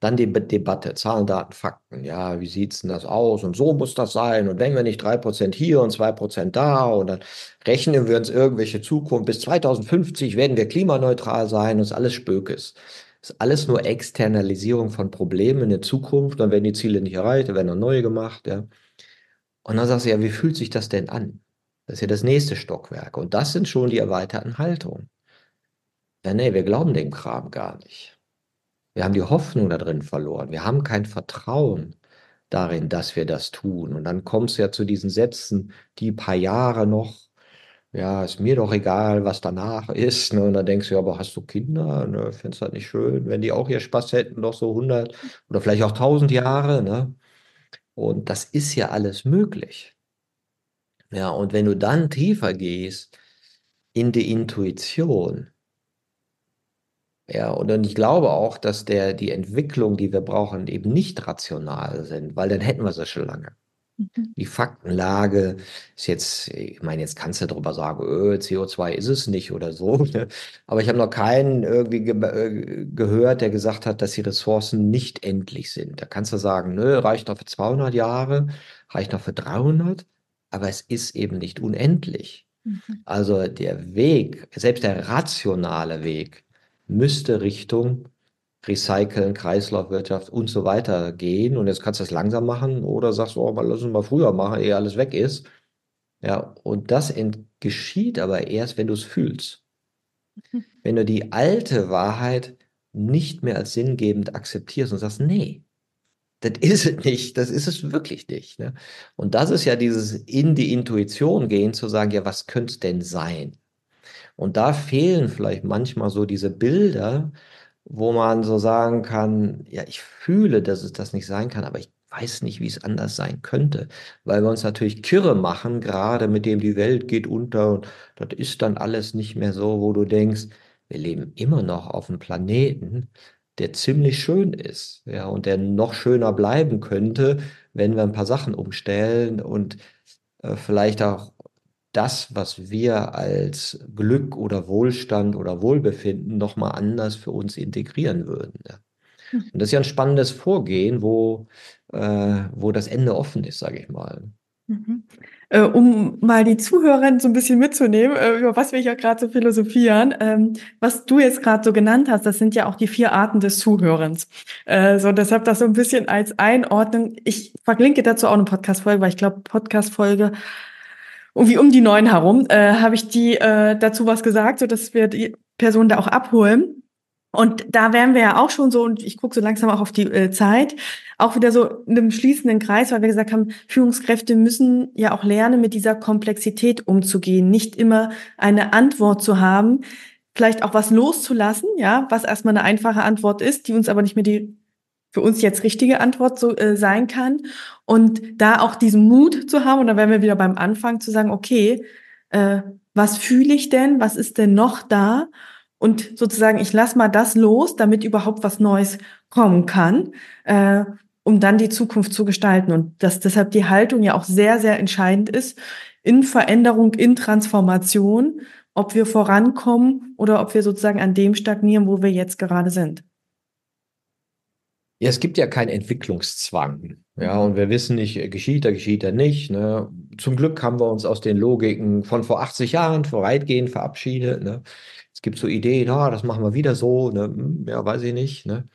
Dann die Debatte, Zahlen, Daten, Fakten. Ja, wie sieht es denn das aus? Und so muss das sein. Und wenn wir nicht 3% hier und 2% da und dann rechnen wir uns irgendwelche Zukunft, bis 2050 werden wir klimaneutral sein und ist alles Spökes ist alles nur Externalisierung von Problemen in der Zukunft. Dann werden die Ziele nicht erreicht, dann werden dann neue gemacht. Ja. Und dann sagst du, ja, wie fühlt sich das denn an? Das ist ja das nächste Stockwerk. Und das sind schon die erweiterten Haltungen. Ja, nee, wir glauben dem Kram gar nicht. Wir haben die Hoffnung da drin verloren. Wir haben kein Vertrauen darin, dass wir das tun. Und dann kommst du ja zu diesen Sätzen, die paar Jahre noch ja, ist mir doch egal, was danach ist. Ne? Und dann denkst du, ja, aber hast du Kinder? Ne? Findest du das nicht schön, wenn die auch ihr Spaß hätten, doch so 100 oder vielleicht auch 1000 Jahre? Ne? Und das ist ja alles möglich. Ja, und wenn du dann tiefer gehst in die Intuition, ja, und ich glaube auch, dass der, die Entwicklung, die wir brauchen, eben nicht rational sind, weil dann hätten wir sie schon lange. Mhm. Die Faktenlage ist jetzt, ich meine, jetzt kannst du darüber sagen, öh, CO2 ist es nicht oder so. Ne? Aber ich habe noch keinen irgendwie ge äh, gehört, der gesagt hat, dass die Ressourcen nicht endlich sind. Da kannst du sagen, nö, reicht noch für 200 Jahre, reicht noch für 300, aber es ist eben nicht unendlich. Mhm. Also der Weg, selbst der rationale Weg, müsste Richtung Recyceln, Kreislaufwirtschaft und so weiter gehen. Und jetzt kannst du es langsam machen oder sagst du, oh, mal, lass uns mal früher machen, ehe alles weg ist. Ja, und das geschieht aber erst, wenn du es fühlst. Wenn du die alte Wahrheit nicht mehr als sinngebend akzeptierst und sagst, nee, das ist es nicht, das ist es wirklich nicht. Ne? Und das ist ja dieses in die Intuition gehen, zu sagen, ja, was könnte es denn sein? Und da fehlen vielleicht manchmal so diese Bilder, wo man so sagen kann, ja, ich fühle, dass es das nicht sein kann, aber ich weiß nicht, wie es anders sein könnte, weil wir uns natürlich kirre machen, gerade mit dem die Welt geht unter und das ist dann alles nicht mehr so, wo du denkst, wir leben immer noch auf einem Planeten, der ziemlich schön ist, ja, und der noch schöner bleiben könnte, wenn wir ein paar Sachen umstellen und äh, vielleicht auch das, was wir als Glück oder Wohlstand oder Wohlbefinden nochmal anders für uns integrieren würden. Ja. Hm. Und das ist ja ein spannendes Vorgehen, wo, äh, wo das Ende offen ist, sage ich mal. Mhm. Äh, um mal die Zuhörer so ein bisschen mitzunehmen, äh, über was wir ja gerade so philosophieren, ähm, was du jetzt gerade so genannt hast, das sind ja auch die vier Arten des Zuhörens. Äh, so, deshalb das so ein bisschen als Einordnung. Ich verlinke dazu auch eine Podcast-Folge, weil ich glaube, Podcast-Folge irgendwie um die neun herum, äh, habe ich die äh, dazu was gesagt, so dass wir die Person da auch abholen. Und da wären wir ja auch schon so, und ich gucke so langsam auch auf die äh, Zeit, auch wieder so in einem schließenden Kreis, weil wir gesagt haben, Führungskräfte müssen ja auch lernen, mit dieser Komplexität umzugehen, nicht immer eine Antwort zu haben, vielleicht auch was loszulassen, ja, was erstmal eine einfache Antwort ist, die uns aber nicht mehr die für uns jetzt richtige Antwort so äh, sein kann. Und da auch diesen Mut zu haben, und da wären wir wieder beim Anfang zu sagen, okay, äh, was fühle ich denn? Was ist denn noch da? und sozusagen, ich lasse mal das los, damit überhaupt was Neues kommen kann, äh, um dann die Zukunft zu gestalten. Und dass deshalb die Haltung ja auch sehr, sehr entscheidend ist in Veränderung, in Transformation, ob wir vorankommen oder ob wir sozusagen an dem stagnieren, wo wir jetzt gerade sind. Ja, es gibt ja keinen Entwicklungszwang. Ja, und wir wissen nicht, geschieht er, geschieht er nicht. Ne? Zum Glück haben wir uns aus den Logiken von vor 80 Jahren vor weitgehend verabschiedet. Ne? Es gibt so Ideen, ah, das machen wir wieder so, ne? Hm, ja, weiß ich nicht. Ne?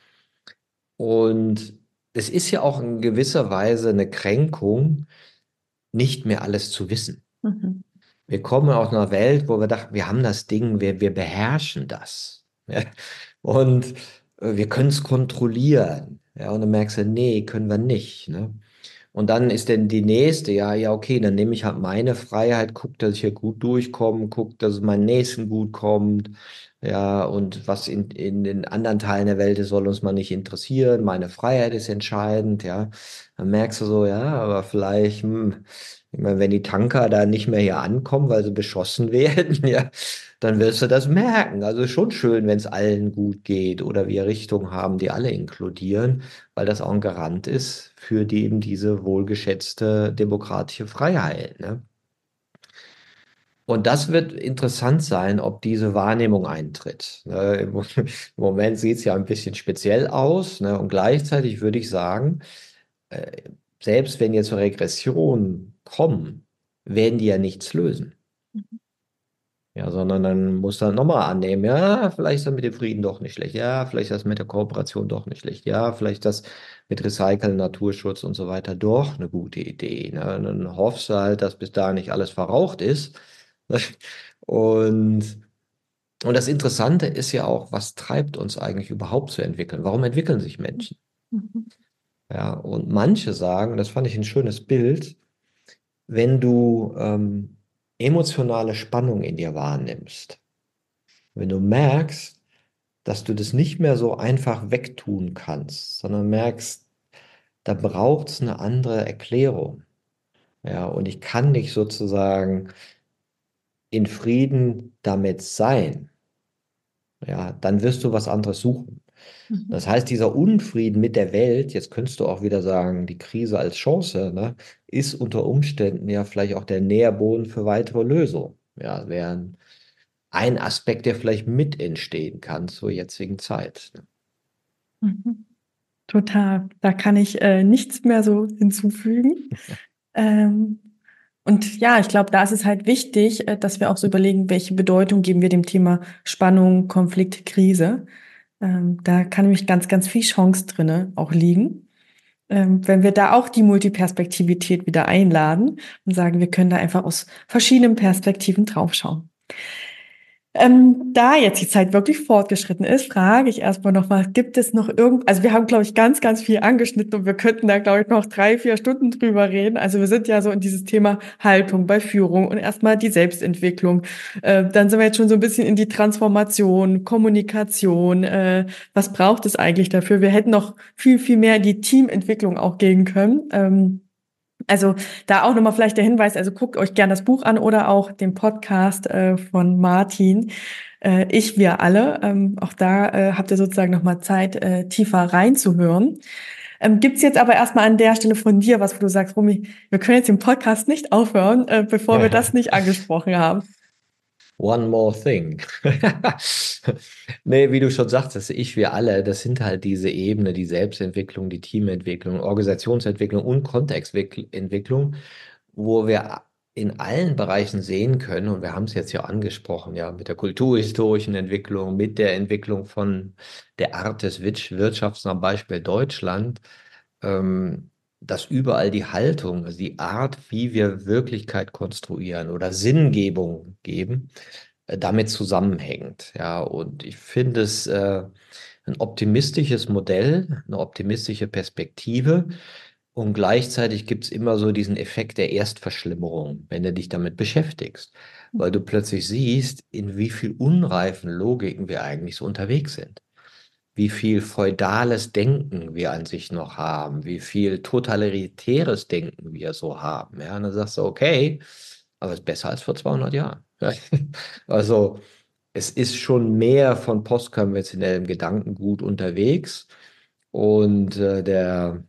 Und es ist ja auch in gewisser Weise eine Kränkung, nicht mehr alles zu wissen. Mhm. Wir kommen aus einer Welt, wo wir dachten, wir haben das Ding, wir, wir beherrschen das. Ja? Und äh, wir können es kontrollieren. Ja, und dann merkst du, nee, können wir nicht. Ne? Und dann ist denn die nächste, ja, ja, okay, dann nehme ich halt meine Freiheit, guck, dass ich hier gut durchkomme, guck, dass es meinen Nächsten gut kommt. Ja, und was in, in den anderen Teilen der Welt ist, soll uns mal nicht interessieren. Meine Freiheit ist entscheidend, ja. Dann merkst du so, ja, aber vielleicht, hm, ich meine, wenn die Tanker da nicht mehr hier ankommen, weil sie beschossen werden, ja, dann wirst du das merken. Also schon schön, wenn es allen gut geht oder wir Richtungen haben, die alle inkludieren, weil das auch ein Garant ist für die eben diese wohlgeschätzte demokratische Freiheit. Ne? Und das wird interessant sein, ob diese Wahrnehmung eintritt. Ne? Im Moment sieht es ja ein bisschen speziell aus. Ne? Und gleichzeitig würde ich sagen, äh, selbst wenn jetzt Regressionen kommen, werden die ja nichts lösen. Mhm. Ja, sondern dann muss er nochmal annehmen, ja, vielleicht ist das mit dem Frieden doch nicht schlecht, ja, vielleicht ist das mit der Kooperation doch nicht schlecht, ja, vielleicht das mit Recyceln, Naturschutz und so weiter doch eine gute Idee. Ne? dann hoffst du halt, dass bis da nicht alles verraucht ist. Und, und das Interessante ist ja auch, was treibt uns eigentlich überhaupt zu entwickeln? Warum entwickeln sich Menschen? Mhm. Ja, und manche sagen, das fand ich ein schönes Bild, wenn du ähm, emotionale Spannung in dir wahrnimmst, wenn du merkst, dass du das nicht mehr so einfach wegtun kannst, sondern merkst, da braucht es eine andere Erklärung. Ja, und ich kann nicht sozusagen in Frieden damit sein. Ja, dann wirst du was anderes suchen. Mhm. Das heißt, dieser Unfrieden mit der Welt, jetzt könntest du auch wieder sagen, die Krise als Chance, ne, ist unter Umständen ja vielleicht auch der Nährboden für weitere Lösungen. Ja, wäre ein Aspekt, der vielleicht mit entstehen kann zur jetzigen Zeit. Ne? Mhm. Total. Da kann ich äh, nichts mehr so hinzufügen. ähm, und ja, ich glaube, da ist es halt wichtig, äh, dass wir auch so überlegen, welche Bedeutung geben wir dem Thema Spannung, Konflikt, Krise. Ähm, da kann nämlich ganz, ganz viel Chance drinne auch liegen. Ähm, wenn wir da auch die Multiperspektivität wieder einladen und sagen, wir können da einfach aus verschiedenen Perspektiven draufschauen. Ähm, da jetzt die Zeit wirklich fortgeschritten ist, frage ich erstmal nochmal, gibt es noch irgend, also wir haben, glaube ich, ganz, ganz viel angeschnitten und wir könnten da, glaube ich, noch drei, vier Stunden drüber reden. Also wir sind ja so in dieses Thema Haltung bei Führung und erstmal die Selbstentwicklung. Äh, dann sind wir jetzt schon so ein bisschen in die Transformation, Kommunikation. Äh, was braucht es eigentlich dafür? Wir hätten noch viel, viel mehr in die Teamentwicklung auch gehen können. Ähm, also da auch nochmal vielleicht der Hinweis, also guckt euch gern das Buch an oder auch den Podcast äh, von Martin. Äh, ich, wir alle. Ähm, auch da äh, habt ihr sozusagen nochmal Zeit, äh, tiefer reinzuhören. Ähm, Gibt jetzt aber erstmal an der Stelle von dir was, wo du sagst, Rumi, wir können jetzt den Podcast nicht aufhören, äh, bevor wir das nicht angesprochen haben. One more thing. nee, wie du schon sagtest, ich, wir alle, das sind halt diese Ebene, die Selbstentwicklung, die Teamentwicklung, Organisationsentwicklung und Kontextentwicklung, wo wir in allen Bereichen sehen können, und wir haben es jetzt ja angesprochen, ja, mit der kulturhistorischen Entwicklung, mit der Entwicklung von der Art des Wirtschafts am Beispiel Deutschland, ähm, dass überall die Haltung, also die Art, wie wir Wirklichkeit konstruieren oder Sinngebung geben, äh, damit zusammenhängt. Ja, und ich finde es äh, ein optimistisches Modell, eine optimistische Perspektive. Und gleichzeitig gibt es immer so diesen Effekt der Erstverschlimmerung, wenn du dich damit beschäftigst, weil du plötzlich siehst, in wie viel unreifen Logiken wir eigentlich so unterwegs sind wie viel feudales Denken wir an sich noch haben, wie viel totalitäres Denken wir so haben. Ja, und dann sagst du, okay, aber es ist besser als vor 200 Jahren. also es ist schon mehr von postkonventionellem Gedankengut unterwegs. Und äh, der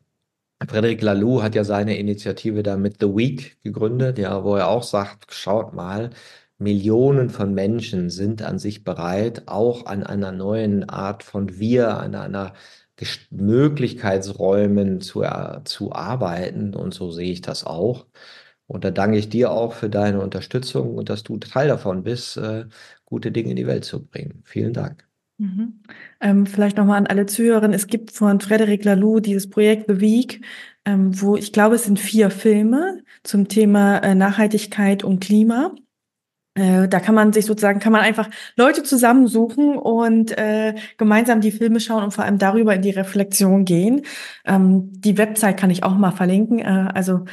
Frederic Laloux hat ja seine Initiative da mit The Week gegründet, ja, wo er auch sagt, schaut mal, Millionen von Menschen sind an sich bereit, auch an einer neuen Art von Wir, an einer Möglichkeitsräumen zu, zu arbeiten. Und so sehe ich das auch. Und da danke ich dir auch für deine Unterstützung und dass du Teil davon bist, äh, gute Dinge in die Welt zu bringen. Vielen Dank. Mhm. Ähm, vielleicht nochmal an alle Zuhörerinnen. Es gibt von Frederic Laloux dieses Projekt The Week, ähm, wo ich glaube, es sind vier Filme zum Thema äh, Nachhaltigkeit und Klima. Äh, da kann man sich sozusagen, kann man einfach Leute zusammensuchen und äh, gemeinsam die Filme schauen und vor allem darüber in die Reflexion gehen. Ähm, die Website kann ich auch mal verlinken. Äh, also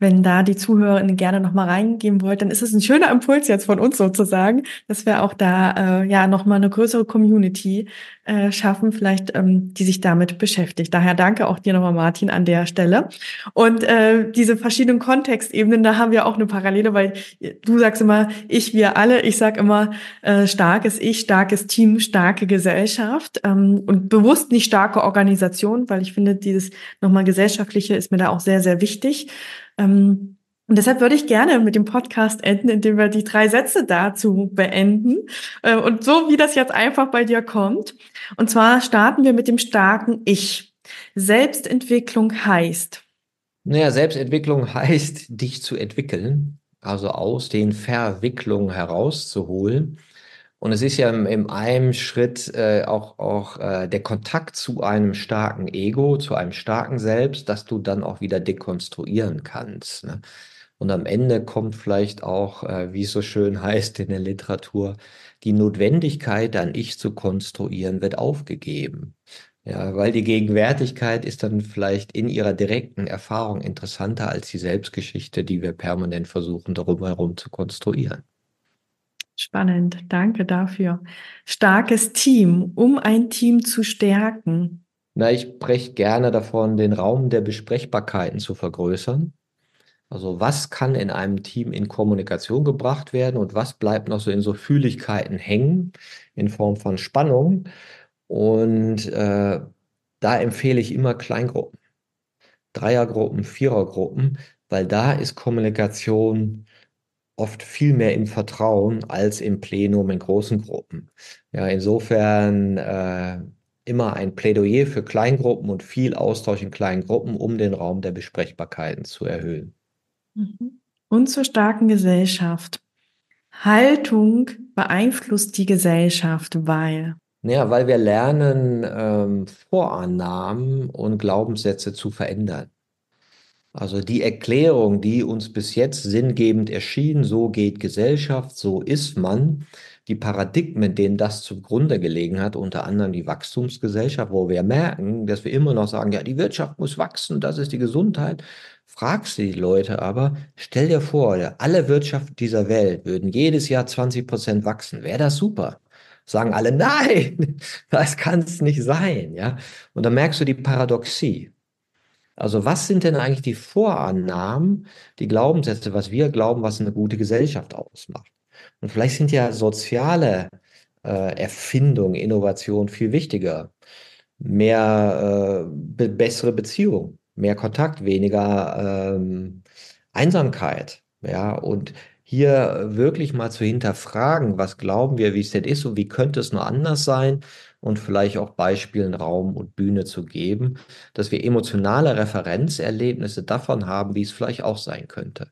wenn da die Zuhörerinnen gerne noch mal reingehen wollt, dann ist es ein schöner Impuls jetzt von uns sozusagen, dass wir auch da äh, ja noch mal eine größere Community äh, schaffen, vielleicht ähm, die sich damit beschäftigt. Daher danke auch dir nochmal Martin an der Stelle. Und äh, diese verschiedenen Kontextebenen, da haben wir auch eine Parallele, weil du sagst immer ich, wir alle. Ich sag immer äh, starkes Ich, starkes Team, starke Gesellschaft ähm, und bewusst nicht starke Organisation, weil ich finde dieses nochmal gesellschaftliche ist mir da auch sehr sehr wichtig. Ähm, und deshalb würde ich gerne mit dem Podcast enden, indem wir die drei Sätze dazu beenden. Äh, und so wie das jetzt einfach bei dir kommt. Und zwar starten wir mit dem starken Ich. Selbstentwicklung heißt. Naja, Selbstentwicklung heißt, dich zu entwickeln, also aus den Verwicklungen herauszuholen. Und es ist ja im, im einem Schritt äh, auch, auch äh, der Kontakt zu einem starken Ego, zu einem starken Selbst, dass du dann auch wieder dekonstruieren kannst. Ne? Und am Ende kommt vielleicht auch, äh, wie es so schön heißt in der Literatur, die Notwendigkeit, ein Ich zu konstruieren, wird aufgegeben. Ja, weil die Gegenwärtigkeit ist dann vielleicht in ihrer direkten Erfahrung interessanter als die Selbstgeschichte, die wir permanent versuchen, darum herum zu konstruieren. Spannend, danke dafür. Starkes Team, um ein Team zu stärken. Na, ich spreche gerne davon, den Raum der Besprechbarkeiten zu vergrößern. Also was kann in einem Team in Kommunikation gebracht werden und was bleibt noch so in so Fühligkeiten hängen in Form von Spannung. Und äh, da empfehle ich immer Kleingruppen, Dreiergruppen, Vierergruppen, weil da ist Kommunikation oft viel mehr im Vertrauen als im Plenum in großen Gruppen. Ja, insofern äh, immer ein Plädoyer für Kleingruppen und viel Austausch in kleinen Gruppen, um den Raum der Besprechbarkeiten zu erhöhen. Mhm. Und zur starken Gesellschaft. Haltung beeinflusst die Gesellschaft, weil. Ja, weil wir lernen, ähm, Vorannahmen und Glaubenssätze zu verändern. Also die Erklärung, die uns bis jetzt sinngebend erschien, so geht Gesellschaft, so ist man, die Paradigmen, denen das zugrunde gelegen hat, unter anderem die Wachstumsgesellschaft, wo wir merken, dass wir immer noch sagen, ja, die Wirtschaft muss wachsen, das ist die Gesundheit. Fragst du die Leute aber, stell dir vor, alle Wirtschaften dieser Welt würden jedes Jahr 20 Prozent wachsen. Wäre das super? Sagen alle, nein, das kann es nicht sein, ja. Und dann merkst du die Paradoxie. Also was sind denn eigentlich die Vorannahmen, die Glaubenssätze, was wir glauben, was eine gute Gesellschaft ausmacht? Und vielleicht sind ja soziale äh, Erfindungen, Innovationen viel wichtiger. Mehr äh, be bessere Beziehungen, mehr Kontakt, weniger ähm, Einsamkeit. Ja, und hier wirklich mal zu hinterfragen, was glauben wir, wie es denn ist und wie könnte es nur anders sein und vielleicht auch Beispielen Raum und Bühne zu geben, dass wir emotionale Referenzerlebnisse davon haben, wie es vielleicht auch sein könnte.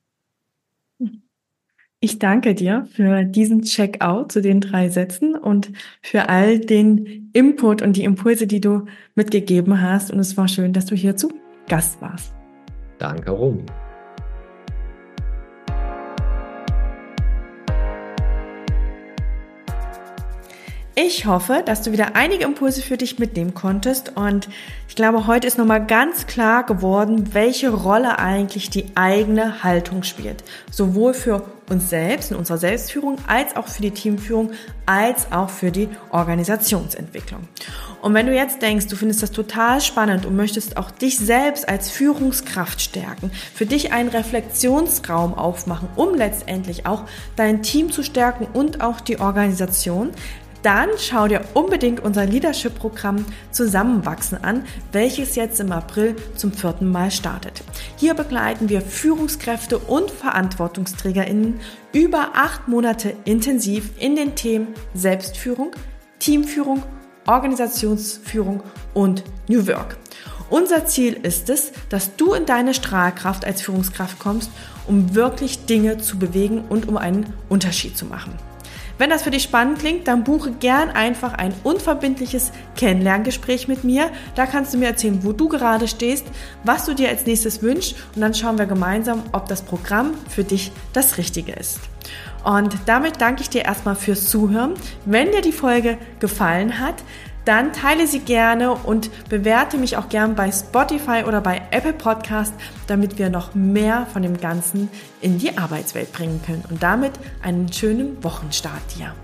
Ich danke dir für diesen Checkout zu den drei Sätzen und für all den Input und die Impulse, die du mitgegeben hast. Und es war schön, dass du hier zu Gast warst. Danke, Romy. Ich hoffe, dass du wieder einige Impulse für dich mitnehmen konntest und ich glaube, heute ist nochmal ganz klar geworden, welche Rolle eigentlich die eigene Haltung spielt. Sowohl für uns selbst in unserer Selbstführung als auch für die Teamführung als auch für die Organisationsentwicklung. Und wenn du jetzt denkst, du findest das total spannend und möchtest auch dich selbst als Führungskraft stärken, für dich einen Reflexionsraum aufmachen, um letztendlich auch dein Team zu stärken und auch die Organisation, dann schau dir unbedingt unser Leadership-Programm Zusammenwachsen an, welches jetzt im April zum vierten Mal startet. Hier begleiten wir Führungskräfte und VerantwortungsträgerInnen über acht Monate intensiv in den Themen Selbstführung, Teamführung, Organisationsführung und New Work. Unser Ziel ist es, dass du in deine Strahlkraft als Führungskraft kommst, um wirklich Dinge zu bewegen und um einen Unterschied zu machen. Wenn das für dich spannend klingt, dann buche gern einfach ein unverbindliches Kennenlerngespräch mit mir. Da kannst du mir erzählen, wo du gerade stehst, was du dir als nächstes wünschst und dann schauen wir gemeinsam, ob das Programm für dich das Richtige ist. Und damit danke ich dir erstmal fürs Zuhören. Wenn dir die Folge gefallen hat, dann teile sie gerne und bewerte mich auch gern bei Spotify oder bei Apple Podcast, damit wir noch mehr von dem Ganzen in die Arbeitswelt bringen können. Und damit einen schönen Wochenstart dir.